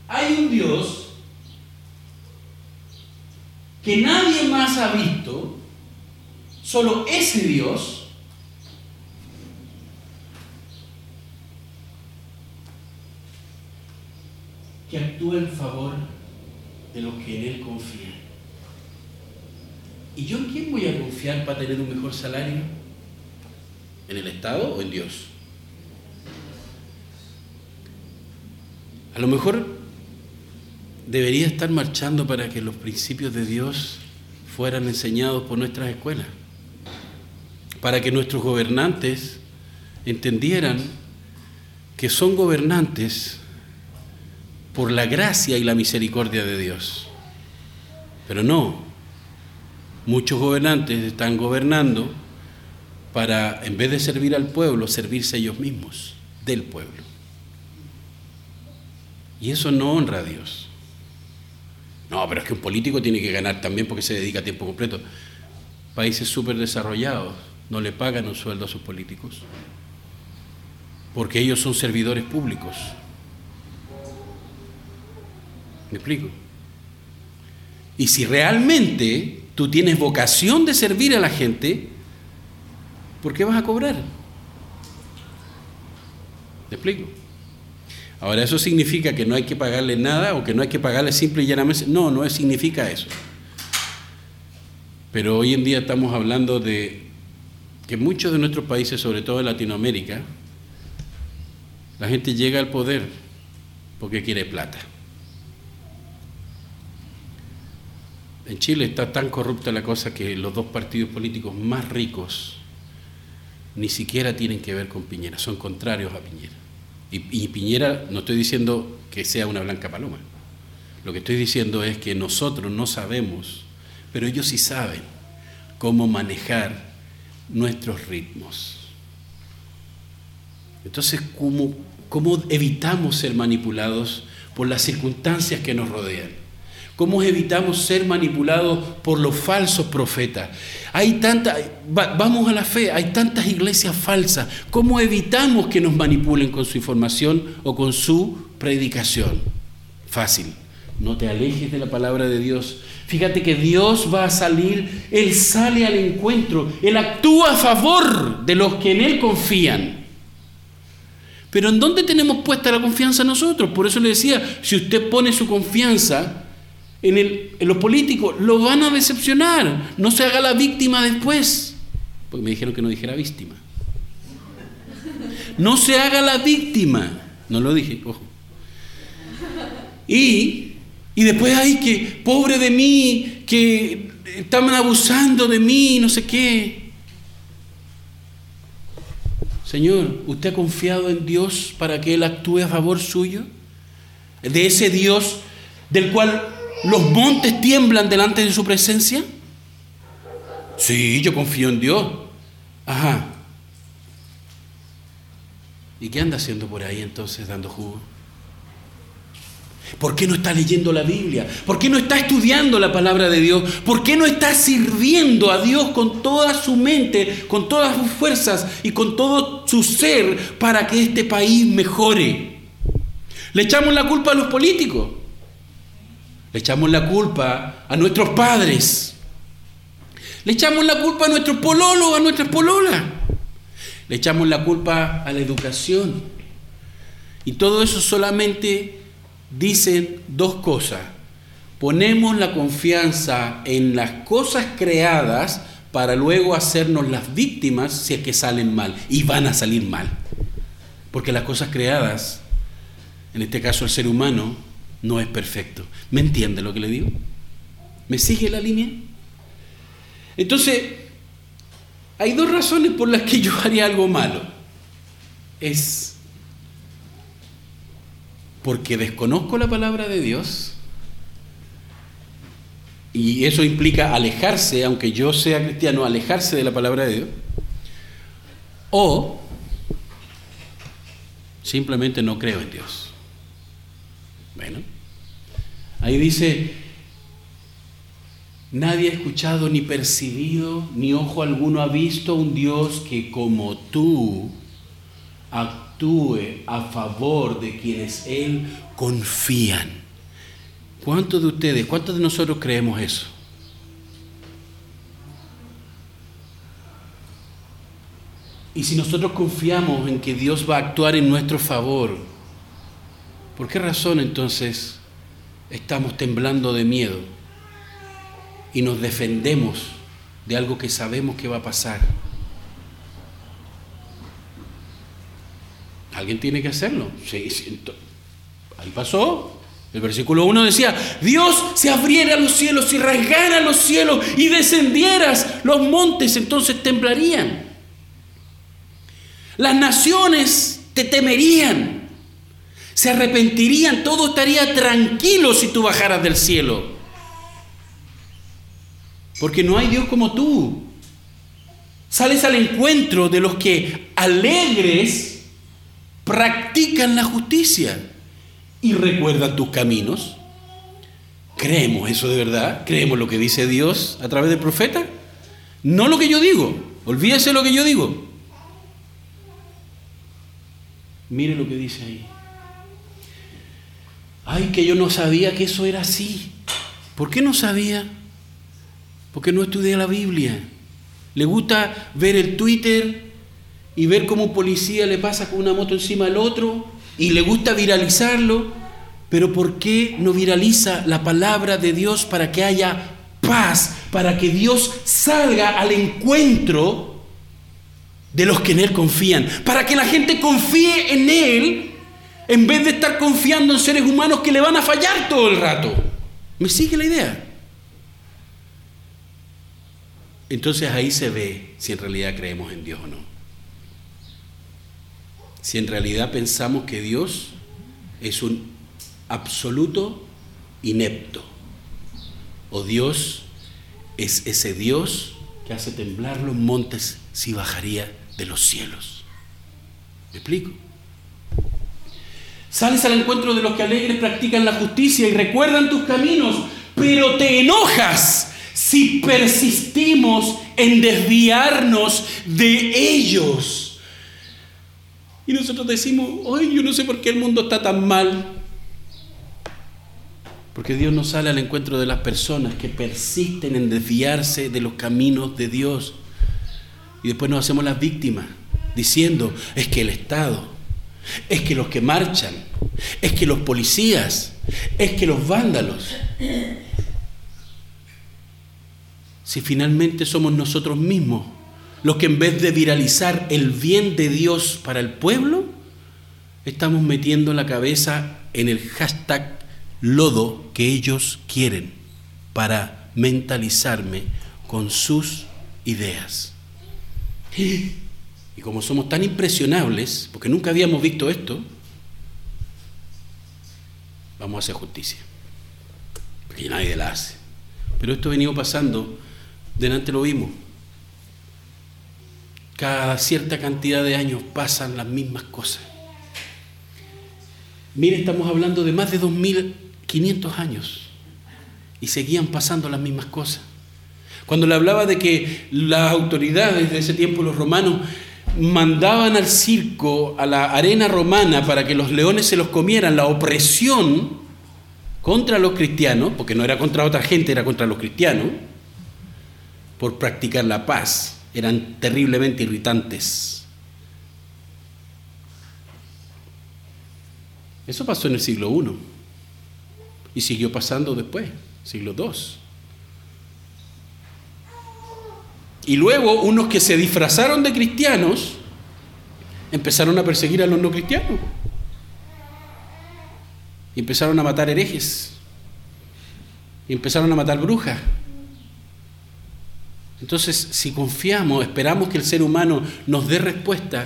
Hay un Dios que nadie más ha visto, solo ese Dios, que actúa en favor de los que en Él confían. ¿Y yo en quién voy a confiar para tener un mejor salario? ¿En el Estado o en Dios? A lo mejor debería estar marchando para que los principios de Dios fueran enseñados por nuestras escuelas, para que nuestros gobernantes entendieran que son gobernantes por la gracia y la misericordia de Dios. Pero no, muchos gobernantes están gobernando para, en vez de servir al pueblo, servirse ellos mismos, del pueblo. Y eso no honra a Dios. No, pero es que un político tiene que ganar también porque se dedica a tiempo completo. Países súper desarrollados no le pagan un sueldo a sus políticos porque ellos son servidores públicos. ¿Me explico? Y si realmente tú tienes vocación de servir a la gente, ¿por qué vas a cobrar? ¿Me explico? Ahora, ¿eso significa que no hay que pagarle nada o que no hay que pagarle simple y llanamente? No, no significa eso. Pero hoy en día estamos hablando de que muchos de nuestros países, sobre todo en Latinoamérica, la gente llega al poder porque quiere plata. En Chile está tan corrupta la cosa que los dos partidos políticos más ricos ni siquiera tienen que ver con Piñera, son contrarios a Piñera. Y, Piñera, no estoy diciendo que sea una blanca paloma, lo que estoy diciendo es que nosotros no sabemos, pero ellos sí saben cómo manejar nuestros ritmos. Entonces, ¿cómo, cómo evitamos ser manipulados por las circunstancias que nos rodean? ¿Cómo evitamos ser manipulados por los falsos profetas? Hay tanta, vamos a la fe, hay tantas iglesias falsas. ¿Cómo evitamos que nos manipulen con su información o con su predicación? Fácil, no te alejes de la palabra de Dios. Fíjate que Dios va a salir, Él sale al encuentro, Él actúa a favor de los que en Él confían. Pero ¿en dónde tenemos puesta la confianza nosotros? Por eso le decía, si usted pone su confianza en, el, en los políticos, lo van a decepcionar. No se haga la víctima después. Porque me dijeron que no dijera víctima. No se haga la víctima. No lo dije, ojo. Y, y después hay que, pobre de mí, que están abusando de mí, no sé qué. Señor, ¿usted ha confiado en Dios para que Él actúe a favor suyo? De ese Dios del cual los montes tiemblan delante de su presencia. Sí, yo confío en Dios. Ajá. ¿Y qué anda haciendo por ahí entonces dando jugo? ¿Por qué no está leyendo la Biblia? ¿Por qué no está estudiando la palabra de Dios? ¿Por qué no está sirviendo a Dios con toda su mente, con todas sus fuerzas y con todo su ser para que este país mejore? Le echamos la culpa a los políticos. Le echamos la culpa a nuestros padres. Le echamos la culpa a nuestros pololos, a nuestras pololas. Le echamos la culpa a la educación. Y todo eso solamente dicen dos cosas. Ponemos la confianza en las cosas creadas para luego hacernos las víctimas si es que salen mal. Y van a salir mal. Porque las cosas creadas, en este caso el ser humano, no es perfecto. ¿Me entiende lo que le digo? ¿Me sigue la línea? Entonces, hay dos razones por las que yo haría algo malo. Es porque desconozco la palabra de Dios y eso implica alejarse, aunque yo sea cristiano, alejarse de la palabra de Dios, o simplemente no creo en Dios. Bueno, ahí dice, nadie ha escuchado ni percibido, ni ojo alguno ha visto un Dios que como tú actúe a favor de quienes Él confían. ¿Cuántos de ustedes, cuántos de nosotros creemos eso? Y si nosotros confiamos en que Dios va a actuar en nuestro favor, ¿por qué razón entonces estamos temblando de miedo y nos defendemos de algo que sabemos que va a pasar? Alguien tiene que hacerlo. Sí, Ahí pasó. El versículo 1 decía, Dios se abriera los cielos y rasgara los cielos y descendieras los montes, entonces temblarían. Las naciones te temerían, se arrepentirían, todo estaría tranquilo si tú bajaras del cielo. Porque no hay Dios como tú. Sales al encuentro de los que alegres practican la justicia y recuerdan tus caminos. ¿Creemos eso de verdad? ¿Creemos lo que dice Dios a través del profeta? No lo que yo digo, olvídese lo que yo digo. Mire lo que dice ahí. Ay, que yo no sabía que eso era así. ¿Por qué no sabía? Porque no estudié la Biblia. Le gusta ver el Twitter y ver cómo un policía le pasa con una moto encima al otro y le gusta viralizarlo, pero ¿por qué no viraliza la palabra de Dios para que haya paz, para que Dios salga al encuentro de los que en Él confían, para que la gente confíe en Él en vez de estar confiando en seres humanos que le van a fallar todo el rato? ¿Me sigue la idea? Entonces ahí se ve si en realidad creemos en Dios o no. si en realidad pensamos que Dios es un absoluto inepto? ¿O Dios es ese Dios que hace temblar los montes si bajaría de los cielos? ¿Me explico? Sales al encuentro de los que alegres practican la justicia y recuerdan tus caminos, pero te enojas si persistimos en desviarnos de ellos. Y nosotros decimos, hoy yo no sé por qué el mundo está tan mal. Porque Dios no sale al encuentro de las personas que persisten en desviarse de los caminos de Dios. Y después nos hacemos las víctimas, diciendo, es que el Estado, es que los que marchan, es que los policías, es que los vándalos. Si finalmente somos nosotros mismos los que en vez de viralizar el bien de Dios para el pueblo, estamos metiendo la cabeza en el hashtag lodo que ellos quieren para mentalizarme con sus ideas. Y como somos tan impresionables, porque nunca habíamos visto esto, vamos a hacer justicia. Porque nadie la hace. Pero esto ha venido pasando, delante lo vimos. Cada cierta cantidad de años pasan las mismas cosas. Mire, estamos hablando de más de 2.500 años y seguían pasando las mismas cosas. Cuando le hablaba de que las autoridades de ese tiempo, los romanos, mandaban al circo, a la arena romana, para que los leones se los comieran, la opresión contra los cristianos, porque no era contra otra gente, era contra los cristianos, por practicar la paz, eran terriblemente irritantes. Eso pasó en el siglo I y siguió pasando después, siglo II. Y luego unos que se disfrazaron de cristianos empezaron a perseguir a los no cristianos. Y empezaron a matar herejes. Y empezaron a matar brujas. Entonces, si confiamos, esperamos que el ser humano nos dé respuesta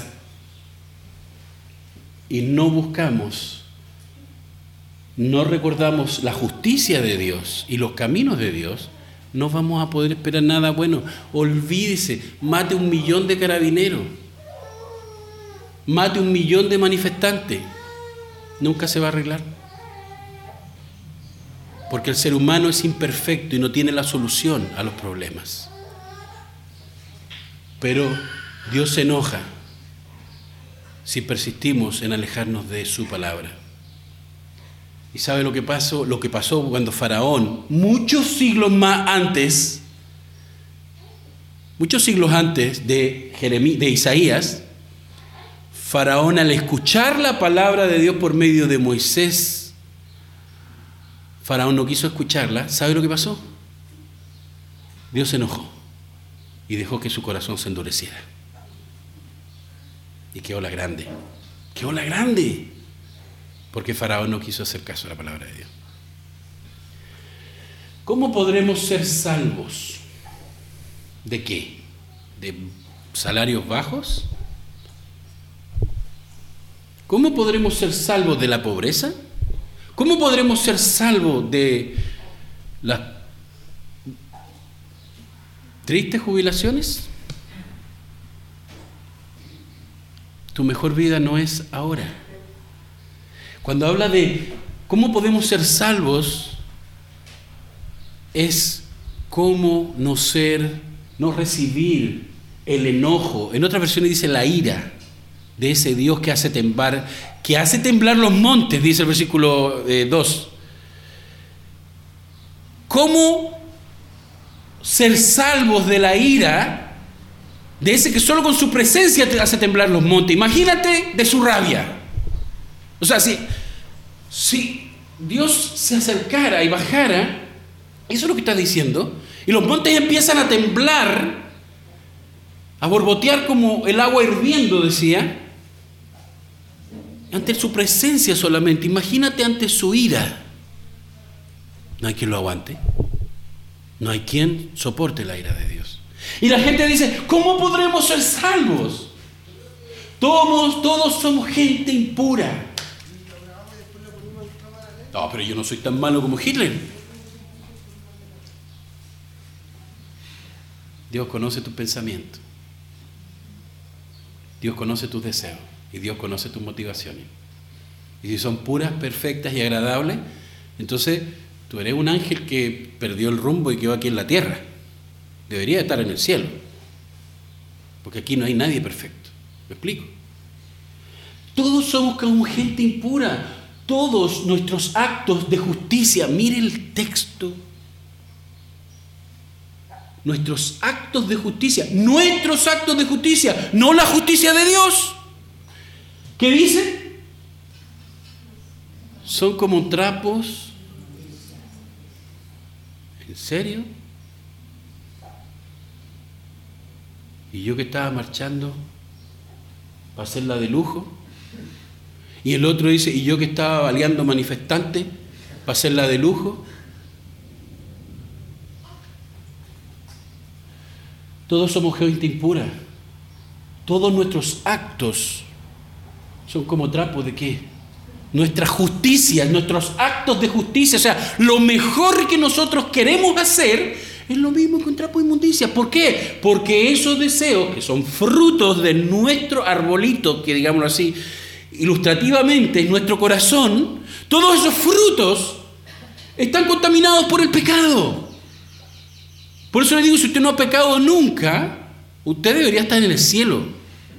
y no buscamos, no recordamos la justicia de Dios y los caminos de Dios, no vamos a poder esperar nada bueno. Olvídese, mate un millón de carabineros, mate un millón de manifestantes. Nunca se va a arreglar. Porque el ser humano es imperfecto y no tiene la solución a los problemas. Pero Dios se enoja si persistimos en alejarnos de su palabra. ¿Y sabe lo que pasó? Lo que pasó cuando Faraón, muchos siglos más antes, muchos siglos antes de, de Isaías, Faraón al escuchar la palabra de Dios por medio de Moisés, Faraón no quiso escucharla. ¿Sabe lo que pasó? Dios se enojó y dejó que su corazón se endureciera. Y qué ola grande, qué ola grande porque Faraón no quiso hacer caso a la palabra de Dios. ¿Cómo podremos ser salvos? ¿De qué? ¿De salarios bajos? ¿Cómo podremos ser salvos de la pobreza? ¿Cómo podremos ser salvos de las tristes jubilaciones? Tu mejor vida no es ahora. Cuando habla de cómo podemos ser salvos, es cómo no ser, no recibir el enojo. En otras versiones dice la ira de ese Dios que hace temblar, que hace temblar los montes, dice el versículo 2. Eh, ¿Cómo ser salvos de la ira de ese que solo con su presencia te hace temblar los montes? Imagínate de su rabia. O sea, si, si Dios se acercara y bajara, eso es lo que está diciendo, y los montes empiezan a temblar, a borbotear como el agua hirviendo, decía, ante su presencia solamente, imagínate ante su ira. No hay quien lo aguante, no hay quien soporte la ira de Dios. Y la gente dice, ¿cómo podremos ser salvos? Todos, todos somos gente impura. No, pero yo no soy tan malo como Hitler. Dios conoce tus pensamientos. Dios conoce tus deseos. Y Dios conoce tus motivaciones. Y si son puras, perfectas y agradables, entonces tú eres un ángel que perdió el rumbo y quedó aquí en la tierra. Debería estar en el cielo. Porque aquí no hay nadie perfecto. ¿Me explico? Todos somos como gente impura. Todos nuestros actos de justicia, mire el texto. Nuestros actos de justicia, nuestros actos de justicia, no la justicia de Dios. ¿Qué dice? Son como trapos. ¿En serio? Y yo que estaba marchando para hacerla de lujo. Y el otro dice, y yo que estaba baleando manifestante para hacerla de lujo. Todos somos gente impura. Todos nuestros actos son como trapos de qué? Nuestra justicia, nuestros actos de justicia, o sea, lo mejor que nosotros queremos hacer es lo mismo que un trapo de inmundicia. ¿Por qué? Porque esos deseos, que son frutos de nuestro arbolito, que digámoslo así, ilustrativamente en nuestro corazón, todos esos frutos están contaminados por el pecado. Por eso le digo, si usted no ha pecado nunca, usted debería estar en el cielo.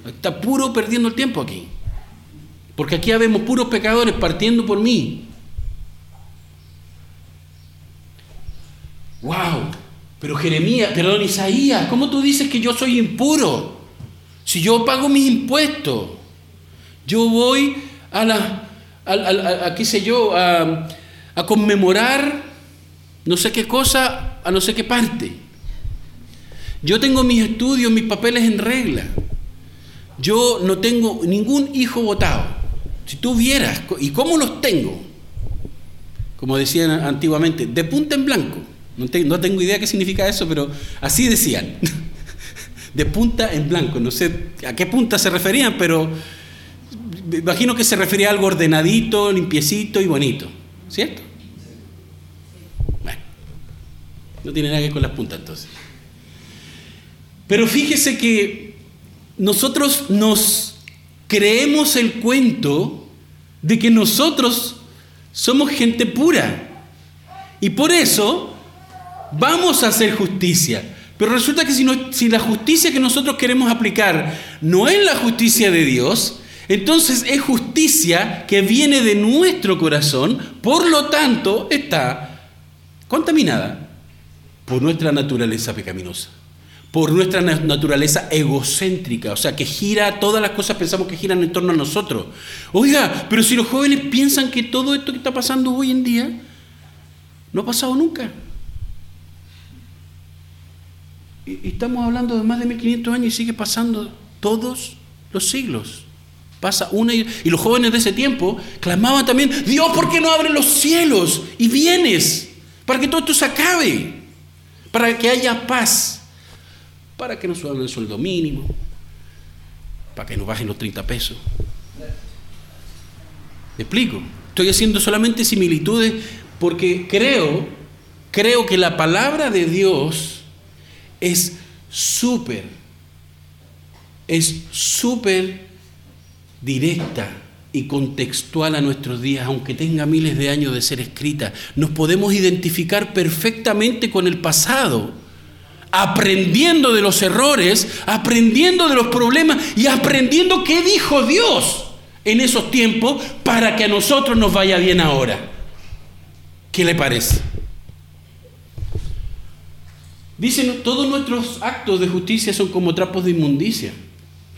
Está puro perdiendo el tiempo aquí. Porque aquí vemos puros pecadores partiendo por mí. ¡Wow! Pero Jeremías, perdón, Isaías, ¿cómo tú dices que yo soy impuro? Si yo pago mis impuestos, yo voy a la, a, qué sé yo, a, a conmemorar no sé qué cosa a no sé qué parte. Yo tengo mis estudios, mis papeles en regla. Yo no tengo ningún hijo votado. Si tú vieras, ¿y cómo los tengo? Como decían antiguamente, de punta en blanco. No, tengo idea qué significa eso, pero así decían. de punta en blanco. No sé a qué punta se referían, pero imagino que se refería a algo ordenadito, limpiecito y bonito. ¿Cierto? Bueno, no tiene nada que ver con las puntas entonces. Pero fíjese que nosotros nos creemos el cuento de que nosotros somos gente pura. Y por eso vamos a hacer justicia. Pero resulta que si, si, la justicia que nosotros queremos aplicar no es la justicia de Dios, entonces es justicia que viene de nuestro corazón, por lo tanto está contaminada por nuestra naturaleza pecaminosa por nuestra naturaleza egocéntrica, o sea, que gira, todas las cosas pensamos que giran en torno a nosotros. Oiga, pero si los jóvenes piensan que todo esto que está pasando hoy en día no ha pasado nunca. Y estamos hablando de más de 1500 años y sigue pasando todos los siglos. Pasa una y, los jóvenes de ese tiempo clamaban también, Dios, ¿por qué no abre los cielos y vienes? Para que todo esto se acabe, para que haya paz para que nos suban el sueldo mínimo, para que nos bajen los 30 pesos. ¿Me explico? Estoy haciendo solamente similitudes porque creo, creo que la palabra de Dios es súper, es súper directa y contextual a nuestros días, aunque tenga miles de años de ser escrita. Nos podemos identificar perfectamente con el pasado aprendiendo de los errores, aprendiendo de los problemas y aprendiendo qué dijo Dios en esos tiempos para que a nosotros nos vaya bien ahora. ¿Qué le parece? Dicen, todos nuestros actos de justicia son como trapos de inmundicia.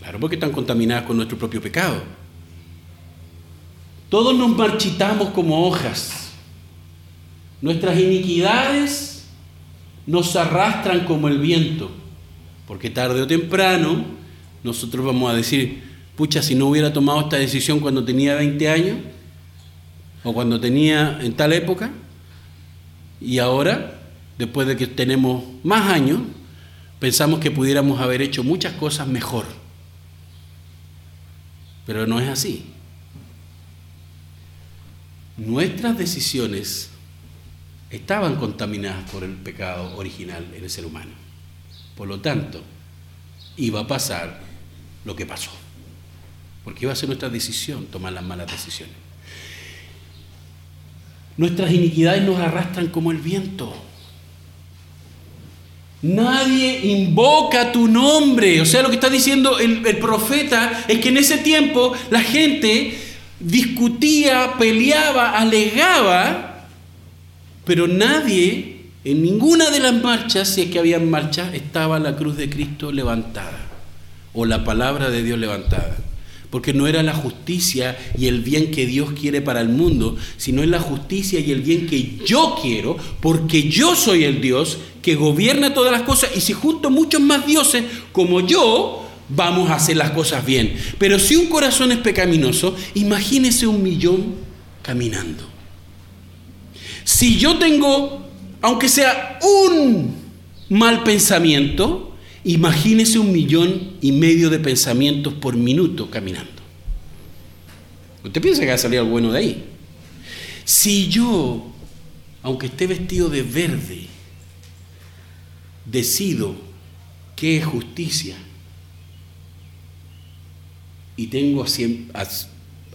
Claro, porque están contaminados con nuestro propio pecado. Todos nos marchitamos como hojas. Nuestras iniquidades nos arrastran como el viento, porque tarde o temprano nosotros vamos a decir, pucha, si no hubiera tomado esta decisión cuando tenía 20 años, o cuando tenía en tal época, y ahora, después de que tenemos más años, pensamos que pudiéramos haber hecho muchas cosas mejor. Pero no es así. Nuestras decisiones estaban contaminadas por el pecado original en el ser humano. Por lo tanto, iba a pasar lo que pasó. Porque iba a ser nuestra decisión tomar las malas decisiones. Nuestras iniquidades nos arrastran como el viento. Nadie invoca tu nombre. O sea, lo que está diciendo el, profeta es que en ese tiempo la gente discutía, peleaba, alegaba, pero nadie, en ninguna de las marchas, si es que había marchas, estaba la cruz de Cristo levantada o la palabra de Dios levantada. Porque no era la justicia y el bien que Dios quiere para el mundo, sino es la justicia y el bien que yo quiero, porque yo soy el Dios que gobierna todas las cosas y si junto muchos más dioses como yo, vamos a hacer las cosas bien. Pero si un corazón es pecaminoso, imagínese un millón caminando. Si yo tengo, aunque sea un mal pensamiento, Imagínese un millón y medio de pensamientos por minuto caminando. ¿Usted piensa que va a salir algo bueno de ahí? Si yo, aunque esté vestido de verde, decido qué es justicia y tengo a,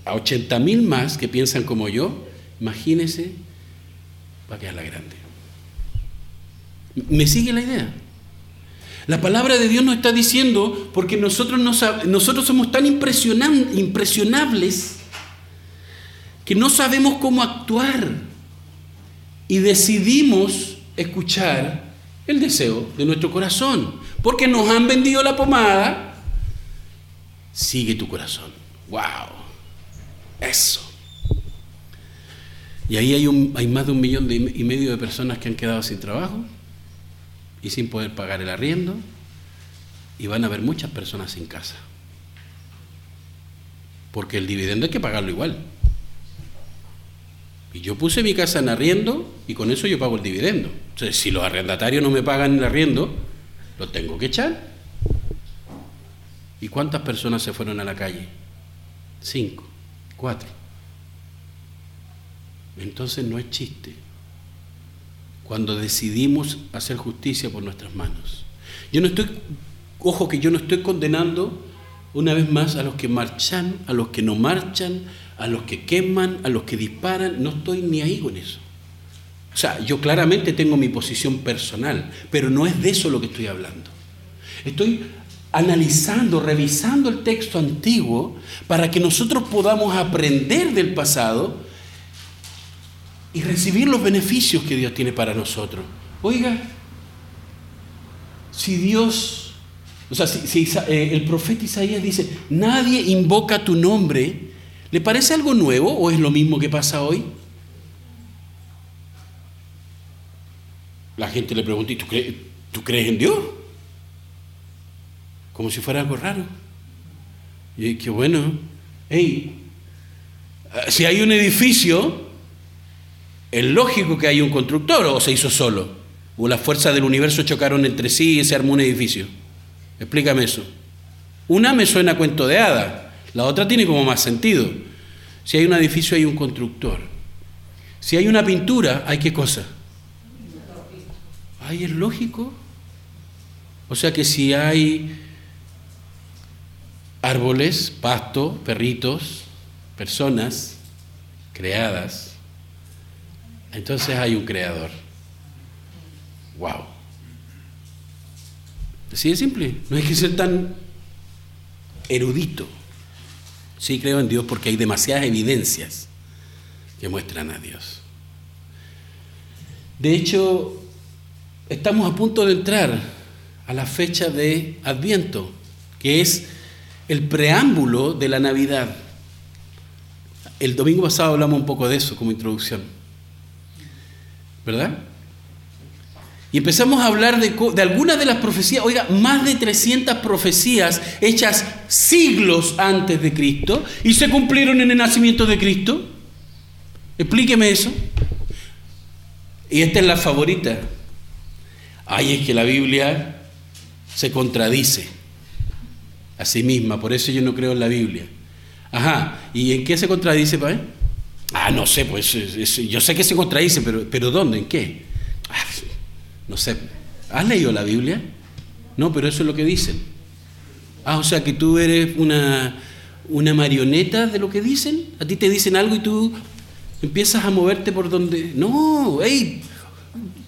a 80 mil más que piensan como yo, imagínese, va a quedar la grande. ¿Me sigue la idea? La palabra de Dios nos está diciendo, porque nosotros, nosotros somos tan impresionables que no sabemos cómo actuar y decidimos escuchar el deseo de nuestro corazón, porque nos han vendido la pomada, sigue tu corazón. ¡Wow! Eso. Y ahí hay, un, hay más de un millón y medio de personas que han quedado sin trabajo, y sin poder pagar el arriendo y van a haber muchas personas sin casa. Porque el dividendo hay que pagarlo igual. Y yo puse mi casa en arriendo y con eso yo pago el dividendo. Entonces, si los arrendatarios no me pagan el arriendo, lo tengo que echar. ¿Y cuántas personas se fueron a la calle? Cinco, cuatro. Entonces no es chiste cuando decidimos hacer justicia por nuestras manos. Yo no estoy, ojo que yo no estoy condenando una vez más a los que marchan, a los que no marchan, a los que queman, a los que disparan, no estoy ni ahí con eso. O sea, yo claramente tengo mi posición personal, pero no es de eso lo que estoy hablando. Estoy analizando, revisando el texto antiguo para que nosotros podamos aprender del pasado y recibir los beneficios que Dios tiene para nosotros. Oiga, si Dios, o sea, si, eh, el profeta Isaías dice, nadie invoca tu nombre, ¿le parece algo nuevo o es lo mismo que pasa hoy? La gente le pregunta, ¿y tú, tú crees en Dios? Como si fuera algo raro. Y qué bueno, hey, si hay un edificio, es lógico que haya un constructor o se hizo solo. O las fuerzas del universo chocaron entre sí y se armó un edificio. Explícame eso. Una me suena cuento de hada, la otra tiene como más sentido. Si hay un edificio hay un constructor. Si hay una pintura, ¿hay qué cosa? Ay, es lógico. O sea que si hay árboles, pasto, perritos, personas creadas, entonces hay un creador. ¡Wow! Así de simple. No hay que ser tan erudito. Sí creo en Dios porque hay demasiadas evidencias que muestran a Dios. De hecho, estamos a punto de entrar a la fecha de Adviento, que es el preámbulo de la Navidad. El domingo pasado hablamos un poco de eso como introducción. ¿Verdad? Y empezamos a hablar de, de, algunas de las profecías, oiga, más de 300 profecías hechas siglos antes de Cristo y se cumplieron en el nacimiento de Cristo. Explíqueme eso. Y esta es la favorita. Ay, es que la Biblia se contradice a sí misma, por eso yo no creo en la Biblia. Ajá, ¿y en qué se contradice, Padre? Ah, no sé, pues yo sé que se contradice, pero, pero ¿dónde? ¿En qué? Ah, no sé. ¿Has leído la Biblia? No, pero eso es lo que dicen. Ah, o sea que tú eres una, una marioneta de lo que dicen. A ti te dicen algo y tú empiezas a moverte por donde... No, hey,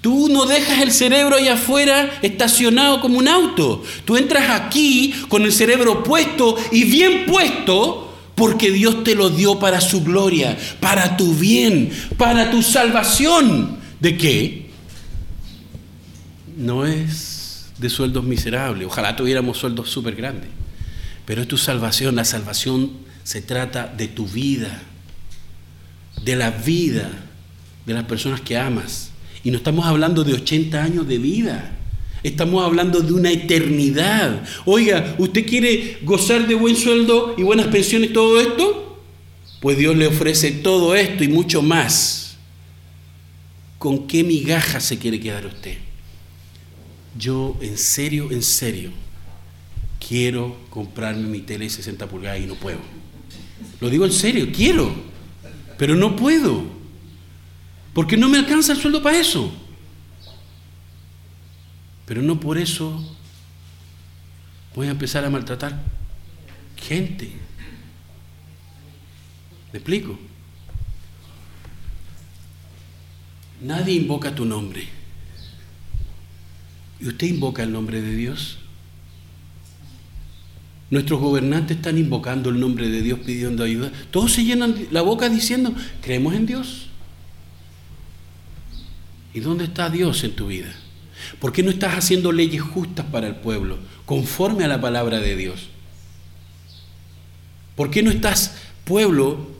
Tú no dejas el cerebro ahí afuera estacionado como un auto. Tú entras aquí con el cerebro puesto y bien puesto porque Dios te lo dio para su gloria, para tu bien, para tu salvación. ¿De qué? No es de sueldos miserables. Ojalá tuviéramos sueldos súper grandes. Pero es tu salvación. La salvación se trata de tu vida, de la vida de las personas que amas y no estamos hablando de 80 años de vida. Estamos hablando de una eternidad. Oiga, ¿usted quiere gozar de buen sueldo y buenas pensiones, todo esto? Pues Dios le ofrece todo esto y mucho más. ¿Con qué migaja se quiere quedar usted? Yo, en serio, en serio, quiero comprarme mi tele 60 pulgadas y no puedo. Lo digo en serio, quiero, pero no puedo. Porque no me alcanza el sueldo para eso. Pero no por eso voy a empezar a maltratar gente. ¿Me explico? Nadie invoca tu nombre. ¿Y usted invoca el nombre de Dios? Nuestros gobernantes están invocando el nombre de Dios pidiendo ayuda. Todos se llenan la boca diciendo, creemos en Dios. ¿Y dónde está Dios en tu vida? ¿Por qué no estás haciendo leyes justas para el pueblo, conforme a la palabra de Dios? ¿Por qué no estás, pueblo,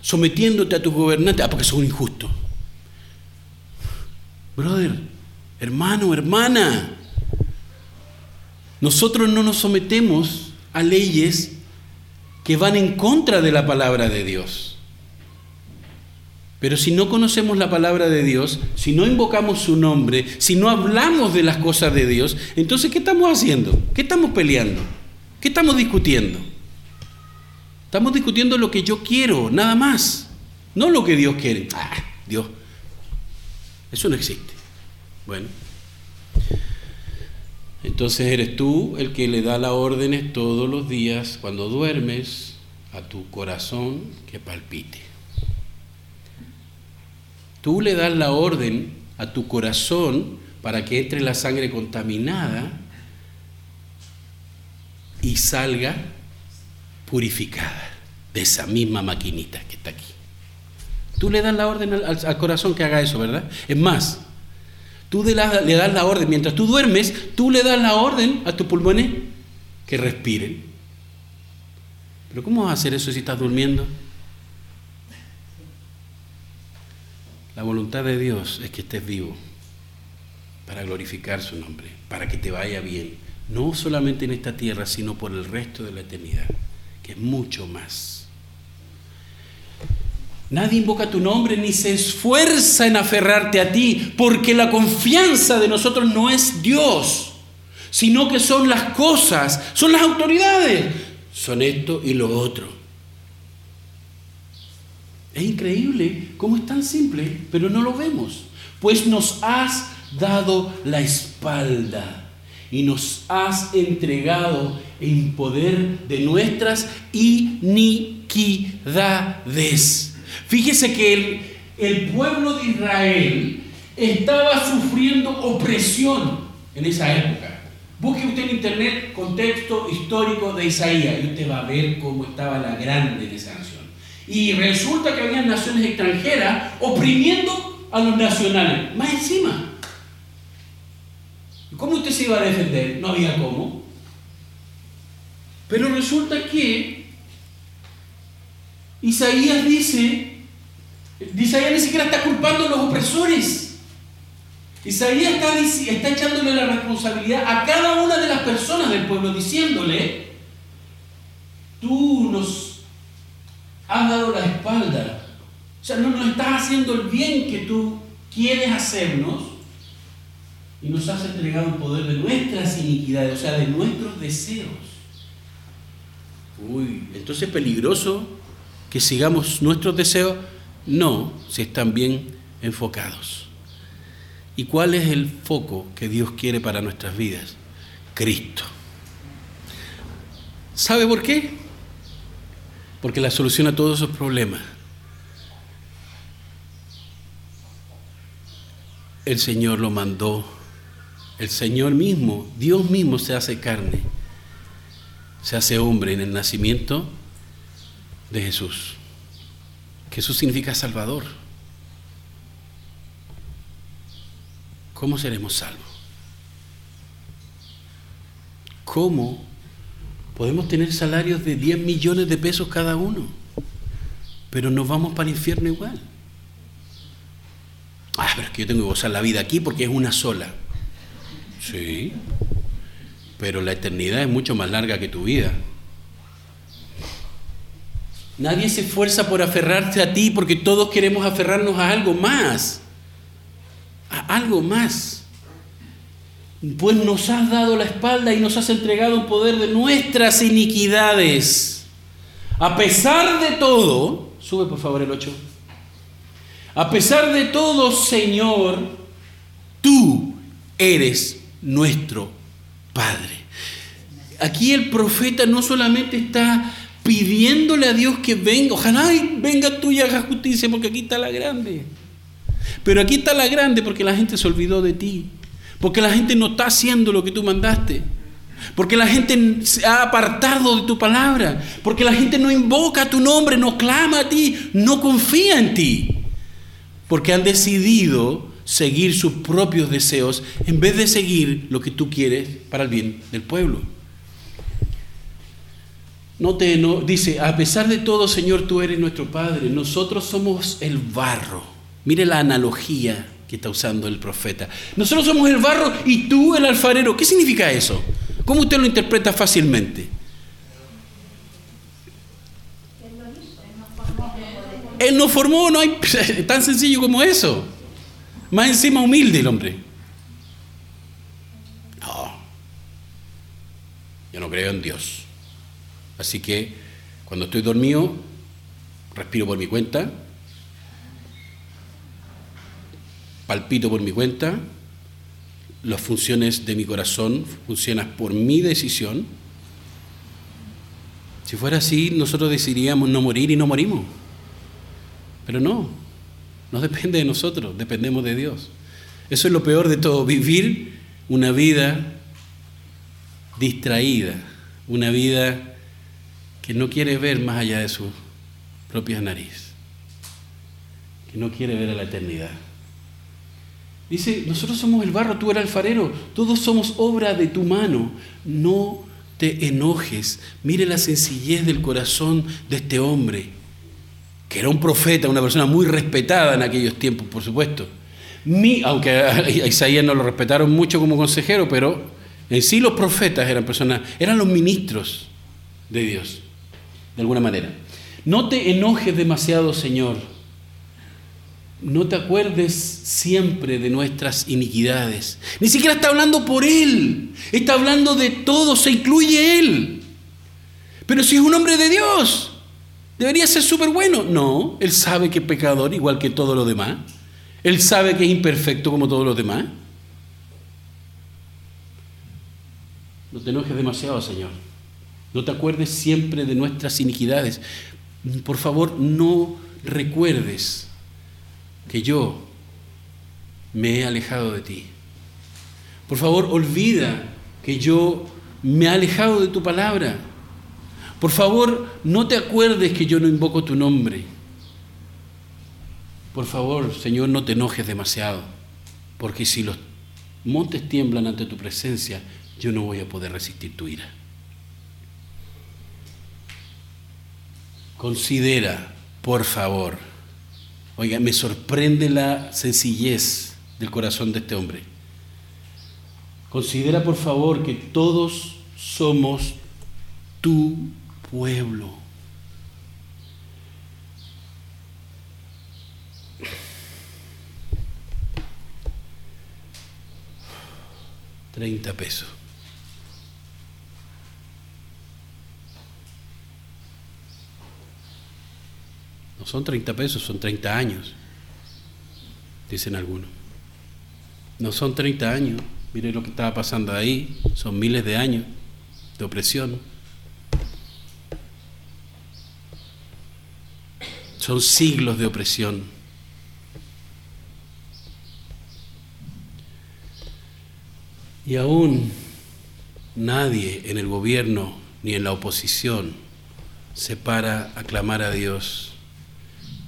sometiéndote a tus gobernantes? Ah, porque son injustos. Brother, hermano, hermana, nosotros no nos sometemos a leyes que van en contra de la palabra de Dios. Pero si no conocemos la palabra de Dios, si no invocamos su nombre, si no hablamos de las cosas de Dios, entonces ¿qué estamos haciendo? ¿Qué estamos peleando? ¿Qué estamos discutiendo? Estamos discutiendo lo que yo quiero, nada más. No lo que Dios quiere. Ah, Dios. Eso no existe. Bueno. Entonces eres tú el que le da las órdenes todos los días cuando duermes a tu corazón que palpite. Tú le das la orden a tu corazón para que entre la sangre contaminada y salga purificada de esa misma maquinita que está aquí. Tú le das la orden al, corazón que haga eso, ¿verdad? Es más, tú le das, la orden, mientras tú duermes, tú le das la orden a tus pulmones que respiren. Pero ¿cómo vas a hacer eso si estás durmiendo? La voluntad de Dios es que estés vivo para glorificar su nombre, para que te vaya bien, no solamente en esta tierra, sino por el resto de la eternidad, que es mucho más. Nadie invoca tu nombre ni se esfuerza en aferrarte a ti, porque la confianza de nosotros no es Dios, sino que son las cosas, son las autoridades, son esto y lo otro. Es increíble cómo es tan simple, pero no lo vemos. Pues nos has dado la espalda y nos has entregado en poder de nuestras iniquidades. Fíjese que el, pueblo de Israel estaba sufriendo opresión en esa época. Busque usted en internet contexto histórico de Isaías y usted va a ver cómo estaba la grande de esa. Y resulta que había naciones extranjeras oprimiendo a los nacionales, más encima. ¿Cómo usted se iba a defender? No había cómo. Pero resulta que Isaías dice, Isaías ni siquiera está culpando a los opresores. Isaías está, está echándole la responsabilidad a cada una de las personas del pueblo, diciéndole, tú nos has dado la espalda. O sea, no nos estás haciendo el bien que tú quieres hacernos y nos has entregado el poder de nuestras iniquidades, o sea, de nuestros deseos. Uy, entonces es peligroso que sigamos nuestros deseos, no, si están bien enfocados. ¿Y cuál es el foco que Dios quiere para nuestras vidas? Cristo. ¿Sabe por qué? Porque la solución a todos esos problemas el Señor lo mandó. El Señor mismo, Dios mismo se hace carne, se hace hombre en el nacimiento de Jesús. Jesús significa Salvador. ¿Cómo seremos salvos? ¿Cómo podemos tener salarios de 10 millones de pesos cada uno? Pero nos vamos para el infierno igual. Ah, pero es que yo tengo que gozar la vida aquí porque es una sola. Sí, pero la eternidad es mucho más larga que tu vida. Nadie se esfuerza por aferrarse a ti porque todos queremos aferrarnos a algo más. A algo más. Pues nos has dado la espalda y nos has entregado el poder de nuestras iniquidades. A pesar de todo, sube por favor el 8. A pesar de todo, Señor, tú eres nuestro Padre. Aquí el profeta no solamente está pidiéndole a Dios que venga, ojalá venga tú y haga justicia, porque aquí está la grande. Pero aquí está la grande porque la gente se olvidó de ti, porque la gente no está haciendo lo que tú mandaste. Porque la gente se ha apartado de tu palabra. Porque la gente no invoca tu nombre, no clama a ti, no confía en ti porque han decidido seguir sus propios deseos en vez de seguir lo que tú quieres para el bien del pueblo. No te, no, dice, a pesar de todo, Señor, tú eres nuestro Padre, nosotros somos el barro. Mire la analogía que está usando el profeta. Nosotros somos el barro y tú el alfarero. ¿Qué significa eso? ¿Cómo usted lo interpreta fácilmente? Él nos formó, no hay tan sencillo como eso. Más encima humilde el hombre. No. Yo no creo en Dios. Así que cuando estoy dormido, respiro por mi cuenta, palpito por mi cuenta, las funciones de mi corazón funcionan por mi decisión. Si fuera así, nosotros decidiríamos no morir y no morimos. Pero no, no depende de nosotros, dependemos de Dios. Eso es lo peor de todo, vivir una vida distraída, una vida que no quiere ver más allá de su propia nariz, que no quiere ver a la eternidad. Dice, nosotros somos el barro, tú eres alfarero, todos somos obra de tu mano, no te enojes, mire la sencillez del corazón de este hombre que era un profeta, una persona muy respetada en aquellos tiempos, por supuesto. aunque a Isaías no lo respetaron mucho como consejero, pero en sí los profetas eran personas, eran los ministros de Dios, de alguna manera. No te enojes demasiado, Señor. No te acuerdes siempre de nuestras iniquidades. Ni siquiera está hablando por Él. Está hablando de todo, se incluye Él. Pero si es un hombre de Dios, ¿Debería ser súper bueno? No, él sabe que es pecador igual que todos los demás. Él sabe que es imperfecto como todos los demás. No te enojes demasiado, Señor. No te acuerdes siempre de nuestras iniquidades. Por favor, no recuerdes que yo me he alejado de ti. Por favor, olvida que yo me he alejado de tu palabra. Por favor, no te acuerdes que yo no invoco tu nombre. Por favor, Señor, no te enojes demasiado, porque si los montes tiemblan ante tu presencia, yo no voy a poder resistir tu ira. Considera, por favor, oiga, me sorprende la sencillez del corazón de este hombre. Considera, por favor, que todos somos tú pueblo. Treinta pesos. No son 30 pesos, son 30 años, dicen algunos. No son 30 años, mire lo que estaba pasando ahí, son miles de años de opresión. Son siglos de opresión. Y aún nadie en el gobierno ni en la oposición se para a clamar a Dios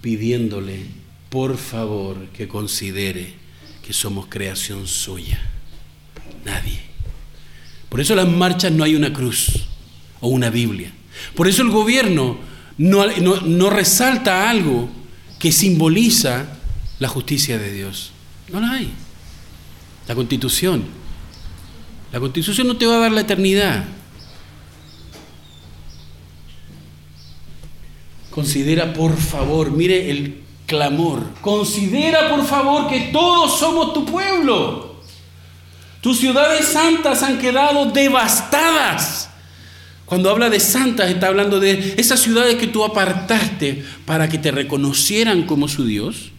pidiéndole, por favor, que considere que somos creación suya. Nadie. Por eso en las marchas no hay una cruz o una Biblia. Por eso el gobierno no, no resalta algo que simboliza la justicia de Dios. No la hay. La constitución. La constitución no te va a dar la eternidad. Considera por favor, mire el clamor, considera por favor que todos somos tu pueblo. Tus ciudades santas han quedado devastadas. Cuando habla de santas está hablando de esas ciudades que tú apartaste para que te reconocieran como su Dios.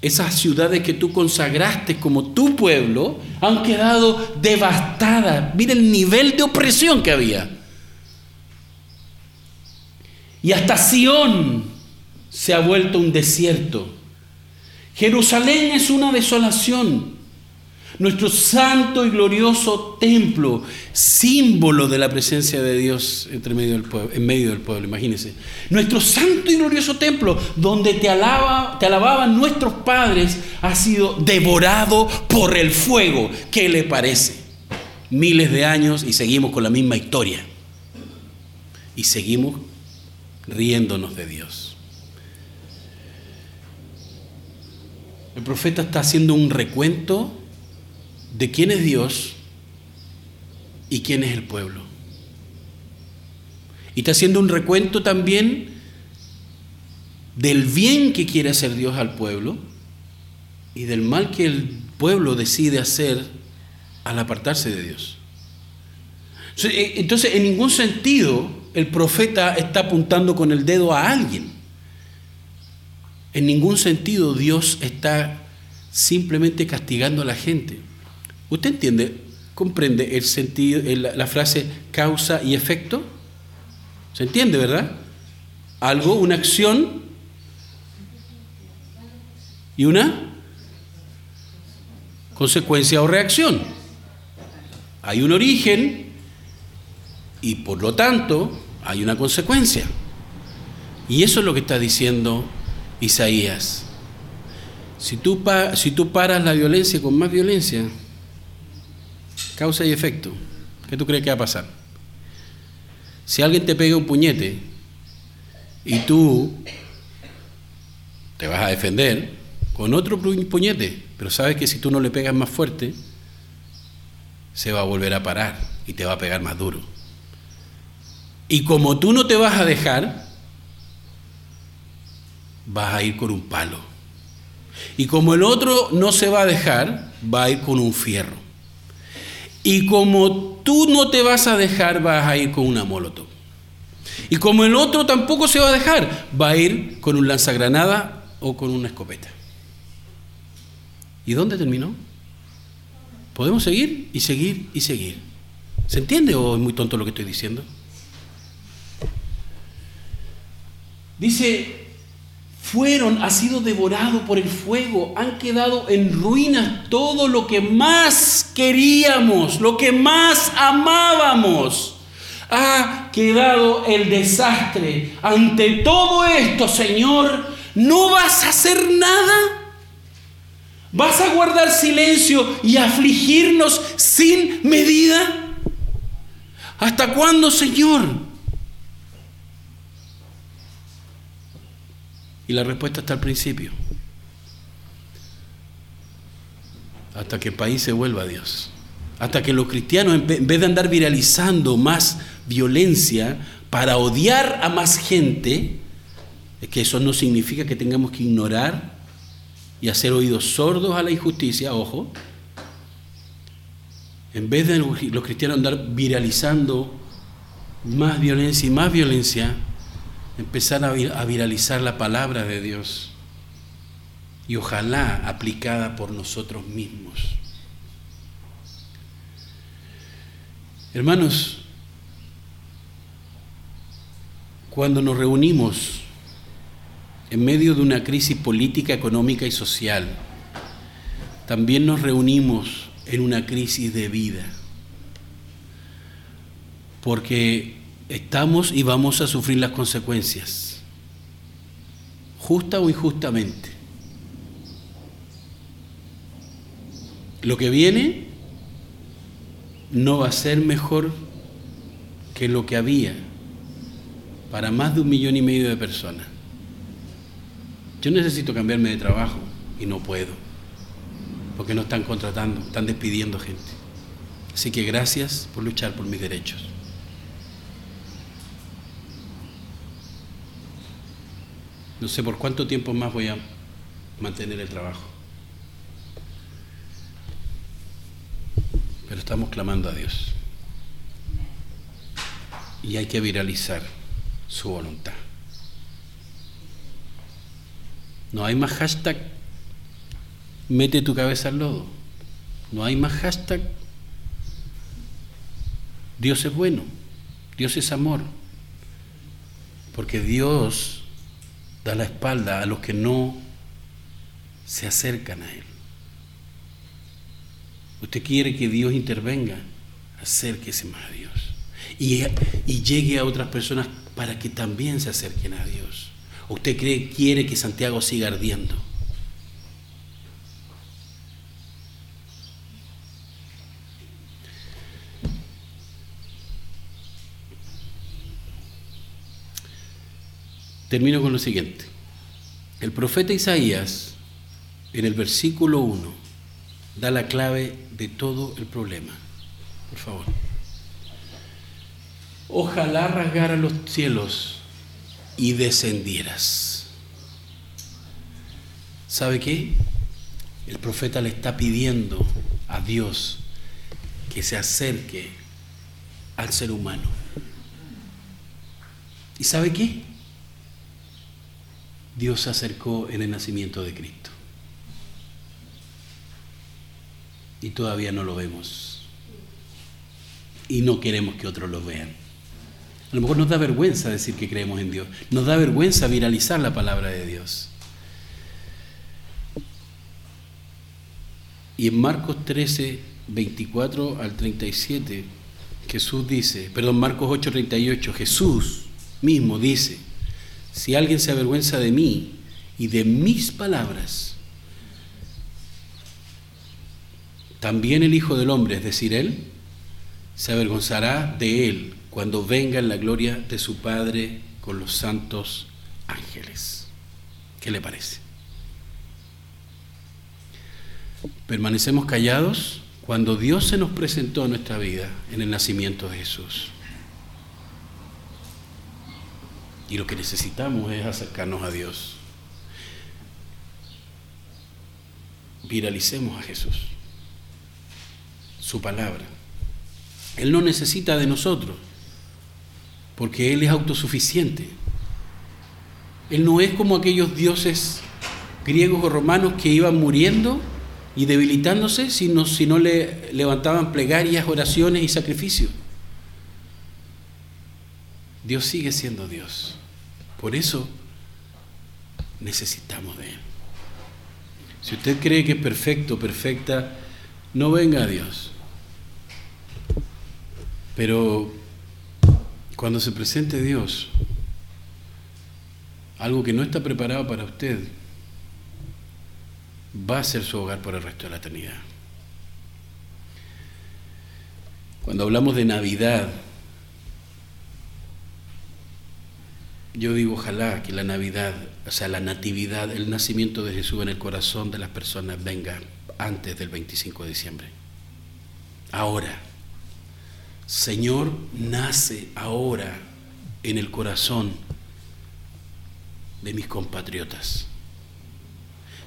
Esas ciudades que tú consagraste como tu pueblo han quedado devastadas. Mira el nivel de opresión que había. Y hasta Sión se ha vuelto un desierto. Jerusalén es una desolación. Nuestro santo y glorioso templo, símbolo de la presencia de Dios entre medio del pueblo, en medio del pueblo, imagínense. Nuestro santo y glorioso templo, donde te, alaba, te alababan nuestros padres, ha sido devorado por el fuego. ¿Qué le parece? Miles de años y seguimos con la misma historia. Y seguimos riéndonos de Dios. El profeta está haciendo un recuento de quién es Dios y quién es el pueblo. Y está haciendo un recuento también del bien que quiere hacer Dios al pueblo y del mal que el pueblo decide hacer al apartarse de Dios. Entonces, en ningún sentido el profeta está apuntando con el dedo a alguien. En ningún sentido Dios está simplemente castigando a la gente. ¿Usted entiende, comprende el sentido, la frase causa y efecto? ¿Se entiende, verdad? Algo, una acción y una consecuencia o reacción. Hay un origen y por lo tanto hay una consecuencia. Y eso es lo que está diciendo Isaías. Si tú, si tú paras la violencia con más violencia, causa y efecto, ¿qué tú crees que va a pasar? Si alguien te pega un puñete y tú te vas a defender con otro puñete, pero sabes que si tú no le pegas más fuerte, se va a volver a parar y te va a pegar más duro. Y como tú no te vas a dejar, vas a ir con un palo. Y como el otro no se va a dejar, va a ir con un fierro. Y como tú no te vas a dejar, vas a ir con una molotov. Y como el otro tampoco se va a dejar, va a ir con un lanzagranada o con una escopeta. ¿Y dónde terminó? Podemos seguir y seguir y seguir. ¿Se entiende o es muy tonto lo que estoy diciendo? Dice, fueron, ha sido devorado por el fuego, han quedado en ruinas todo lo que más queríamos, lo que más amábamos. Ha quedado el desastre. Ante todo esto, Señor, ¿no vas a hacer nada? ¿Vas a guardar silencio y afligirnos sin medida? ¿Hasta cuándo, Señor? Y la respuesta está al principio. Hasta que el país se vuelva a Dios. Hasta que los cristianos, en vez de andar viralizando más violencia para odiar a más gente, es que eso no significa que tengamos que ignorar y hacer oídos sordos a la injusticia, ojo. En vez de los cristianos andar viralizando más violencia y más violencia, empezar a viralizar la palabra de Dios y ojalá aplicada por nosotros mismos. Hermanos, cuando nos reunimos en medio de una crisis política, económica y social, también nos reunimos en una crisis de vida, porque estamos y vamos a sufrir las consecuencias, justa o injustamente. Lo que viene no va a ser mejor que lo que había para más de un millón y medio de personas. Yo necesito cambiarme de trabajo y no puedo, porque no están contratando, están despidiendo gente. Así que gracias por luchar por mis derechos. No sé por cuánto tiempo más voy a mantener el trabajo. Pero estamos clamando a Dios. Y hay que viralizar su voluntad. No hay más hashtag mete tu cabeza al lodo. No hay más hashtag Dios es bueno, Dios es amor. Porque Dios da la espalda a los que no se acercan a Él. Usted quiere que Dios intervenga, acérquese más a Dios. Y, y llegue a otras personas para que también se acerquen a Dios. ¿Usted cree, quiere que Santiago siga ardiendo? Termino con lo siguiente. El profeta Isaías, en el versículo 1, da la clave de todo el problema. Por favor. Ojalá rasgara los cielos y descendieras. ¿Sabe qué? El profeta le está pidiendo a Dios que se acerque al ser humano. ¿Y sabe qué? Dios se acercó en el nacimiento de Cristo. Y todavía no lo vemos. Y no queremos que otros lo vean. A lo mejor nos da vergüenza decir que creemos en Dios. Nos da vergüenza viralizar la palabra de Dios. Y en Marcos 13, 24 al 37, Jesús dice, perdón, Marcos 8, 38, Jesús mismo dice, si alguien se avergüenza de mí y de mis palabras, también el Hijo del Hombre, es decir, Él, se avergonzará de Él cuando venga en la gloria de su Padre con los santos ángeles. ¿Qué le parece? Permanecemos callados cuando Dios se nos presentó a nuestra vida en el nacimiento de Jesús. Y lo que necesitamos es acercarnos a Dios. Viralicemos a Jesús, su palabra. Él no necesita de nosotros, porque Él es autosuficiente. Él no es como aquellos dioses griegos o romanos que iban muriendo y debilitándose si no, si no le levantaban plegarias, oraciones y sacrificios. Dios sigue siendo Dios. Por eso necesitamos de Él. Si usted cree que es perfecto, perfecta, no venga a Dios. Pero cuando se presente Dios, algo que no está preparado para usted, va a ser su hogar por el resto de la eternidad. Cuando hablamos de Navidad, Yo digo, ojalá que la Navidad, o sea, la natividad, el nacimiento de Jesús en el corazón de las personas venga antes del 25 de diciembre. Ahora. Señor, nace ahora en el corazón de mis compatriotas.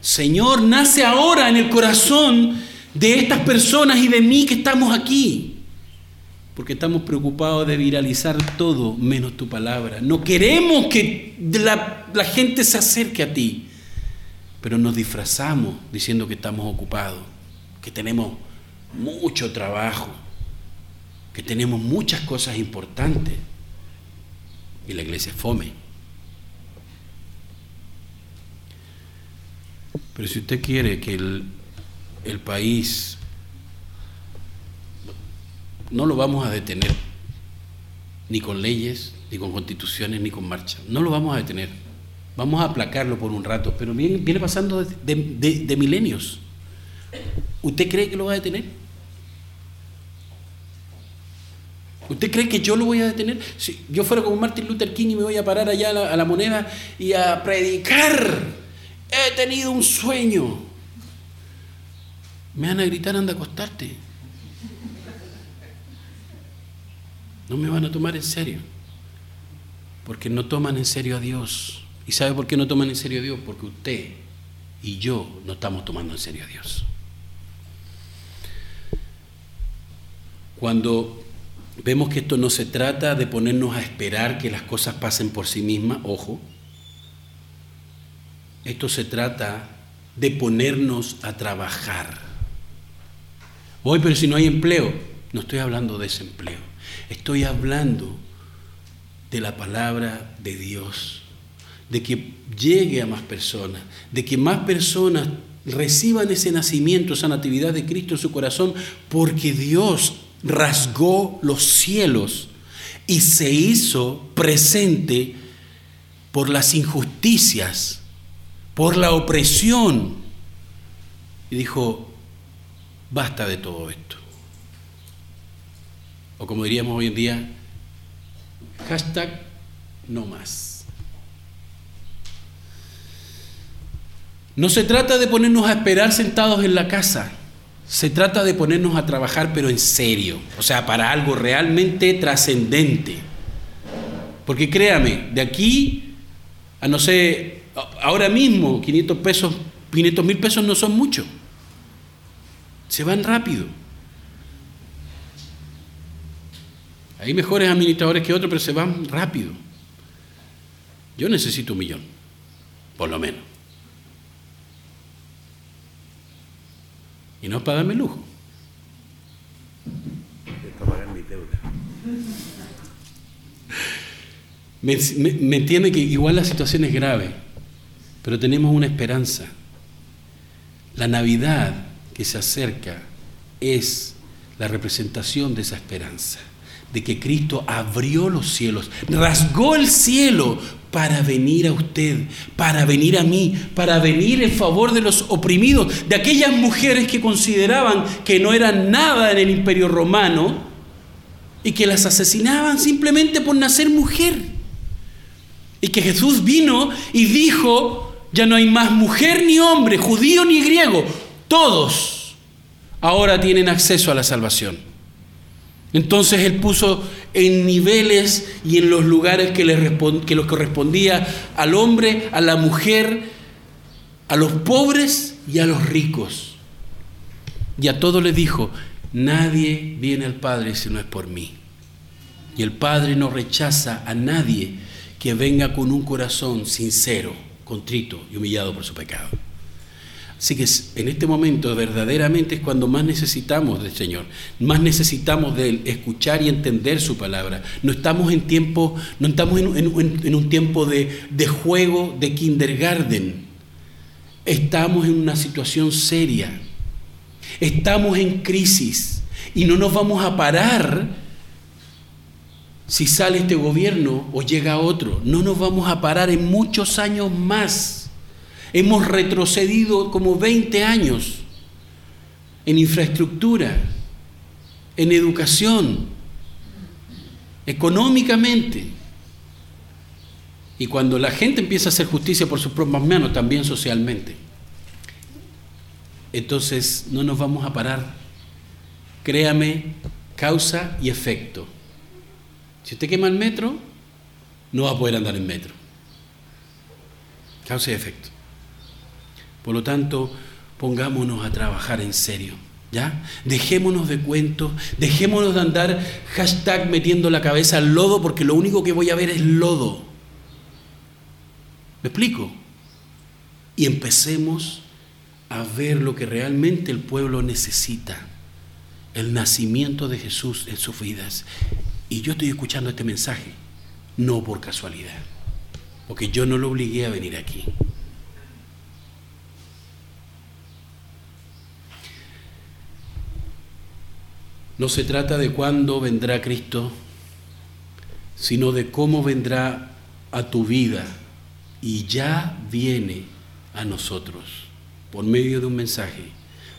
Señor, nace ahora en el corazón de estas personas y de mí que estamos aquí. Porque estamos preocupados de viralizar todo menos tu palabra. No queremos que la, gente se acerque a ti, pero nos disfrazamos diciendo que estamos ocupados, que tenemos mucho trabajo, que tenemos muchas cosas importantes y la iglesia es fome. Pero si usted quiere que el país no lo vamos a detener, ni con leyes, ni con constituciones, ni con marcha. No lo vamos a detener. Vamos a aplacarlo por un rato, pero viene, viene pasando de, milenios. ¿Usted cree que lo va a detener? ¿Usted cree que yo lo voy a detener? Si yo fuera como Martin Luther King y me voy a parar allá a la, a la moneda y a predicar, he tenido un sueño. Me van a gritar, anda a acostarte. No me van a tomar en serio. Porque no toman en serio a Dios. ¿Y sabe por qué no toman en serio a Dios? Porque usted y yo no estamos tomando en serio a Dios. Cuando vemos que esto no se trata de ponernos a esperar que las cosas pasen por sí mismas, ojo, esto se trata de ponernos a trabajar. Hoy, pero si no hay empleo, no estoy hablando de ese empleo. Estoy hablando de la palabra de Dios, de que llegue a más personas, de que más personas reciban ese nacimiento, esa natividad de Cristo en su corazón, porque Dios rasgó los cielos y se hizo presente por las injusticias, por la opresión. Y dijo, basta de todo esto o como diríamos hoy en día, hashtag no más. No se trata de ponernos a esperar sentados en la casa, se trata de ponernos a trabajar pero en serio, o sea, para algo realmente trascendente. Porque créame, de aquí a no sé, ahora mismo 500 pesos, 500 mil pesos no son mucho, se van rápido. Hay mejores administradores que otros, pero se van rápido. Yo necesito un millón, por lo menos. Y no es para darme lujo. Me, me entiende que igual la situación es grave, pero tenemos una esperanza. La Navidad que se acerca es la representación de esa esperanza de que Cristo abrió los cielos, rasgó el cielo para venir a usted, para venir a mí, para venir en favor de los oprimidos, de aquellas mujeres que consideraban que no eran nada en el imperio romano y que las asesinaban simplemente por nacer mujer. Y que Jesús vino y dijo, ya no hay más mujer ni hombre, judío ni griego, todos ahora tienen acceso a la salvación. Entonces él puso en niveles y en los lugares que, le que los correspondía al hombre, a la mujer, a los pobres y a los ricos. Y a todos les dijo, nadie viene al Padre si no es por mí. Y el Padre no rechaza a nadie que venga con un corazón sincero, contrito y humillado por su pecado. Así que en este momento verdaderamente es cuando más necesitamos del Señor, más necesitamos de Él, escuchar y entender su palabra. No estamos en tiempo, no estamos en, un tiempo de, de juego de kindergarten. Estamos en una situación seria. Estamos en crisis y no nos vamos a parar si sale este gobierno o llega otro. No nos vamos a parar en muchos años más. Hemos retrocedido como 20 años en infraestructura, en educación, económicamente. Y cuando la gente empieza a hacer justicia por sus propias manos, también socialmente. Entonces no nos vamos a parar. Créame, causa y efecto. Si usted quema el metro, no va a poder andar en metro. Causa y efecto. Por lo tanto, pongámonos a trabajar en serio. ¿Ya? Dejémonos de cuentos, dejémonos de andar hashtag metiendo la cabeza al lodo porque lo único que voy a ver es lodo. ¿Me explico? Y empecemos a ver lo que realmente el pueblo necesita, el nacimiento de Jesús en sus vidas. Y yo estoy escuchando este mensaje, no por casualidad, porque yo no lo obligué a venir aquí. No se trata de cuándo vendrá Cristo, sino de cómo vendrá a tu vida y ya viene a nosotros por medio de un mensaje,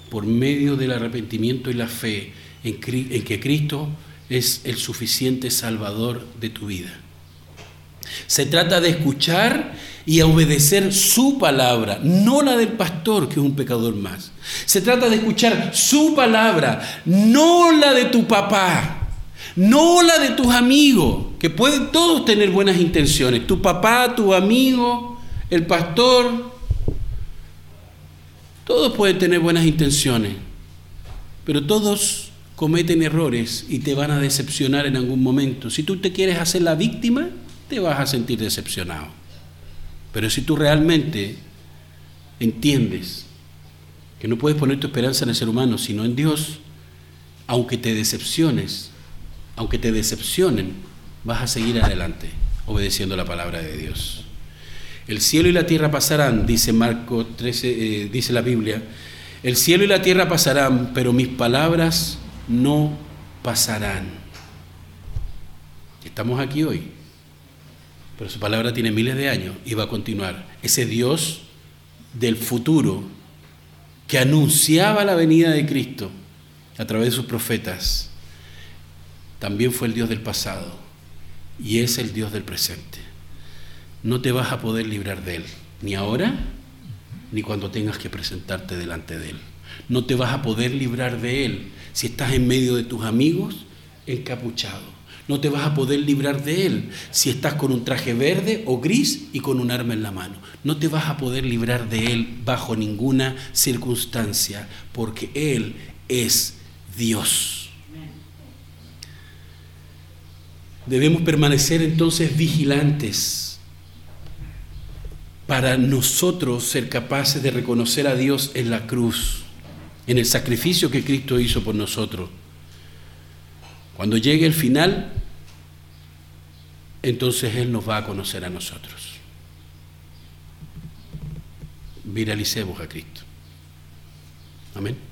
por medio del arrepentimiento y la fe en, que Cristo es el suficiente salvador de tu vida. Se trata de escuchar y obedecer su palabra, no la del pastor, que es un pecador más. Se trata de escuchar su palabra, no la de tu papá, no la de tus amigos, que pueden todos tener buenas intenciones. Tu papá, tu amigo, el pastor, todos pueden tener buenas intenciones, pero todos cometen errores y te van a decepcionar en algún momento. Si tú te quieres hacer la víctima, te vas a sentir decepcionado. Pero si tú realmente entiendes que no puedes poner tu esperanza en el ser humano, sino en Dios, aunque te decepciones, aunque te decepcionen, vas a seguir adelante obedeciendo la palabra de Dios. El cielo y la tierra pasarán, dice Marco 13, eh, dice la Biblia. El cielo y la tierra pasarán, pero mis palabras no pasarán. Estamos aquí hoy, pero su palabra tiene miles de años y va a continuar. Ese Dios del futuro que anunciaba la venida de Cristo a través de sus profetas, también fue el Dios del pasado y es el Dios del presente. No te vas a poder librar de Él, ni ahora, ni cuando tengas que presentarte delante de Él. No te vas a poder librar de Él si estás en medio de tus amigos encapuchado. No te vas a poder librar de Él si estás con un traje verde o gris y con un arma en la mano. No te vas a poder librar de Él bajo ninguna circunstancia, porque Él es Dios. Debemos permanecer entonces vigilantes para nosotros ser capaces de reconocer a Dios en la cruz, en el sacrificio que Cristo hizo por nosotros. Cuando llegue el final, entonces Él nos va a conocer a nosotros. Viralicemos a Cristo. Amén.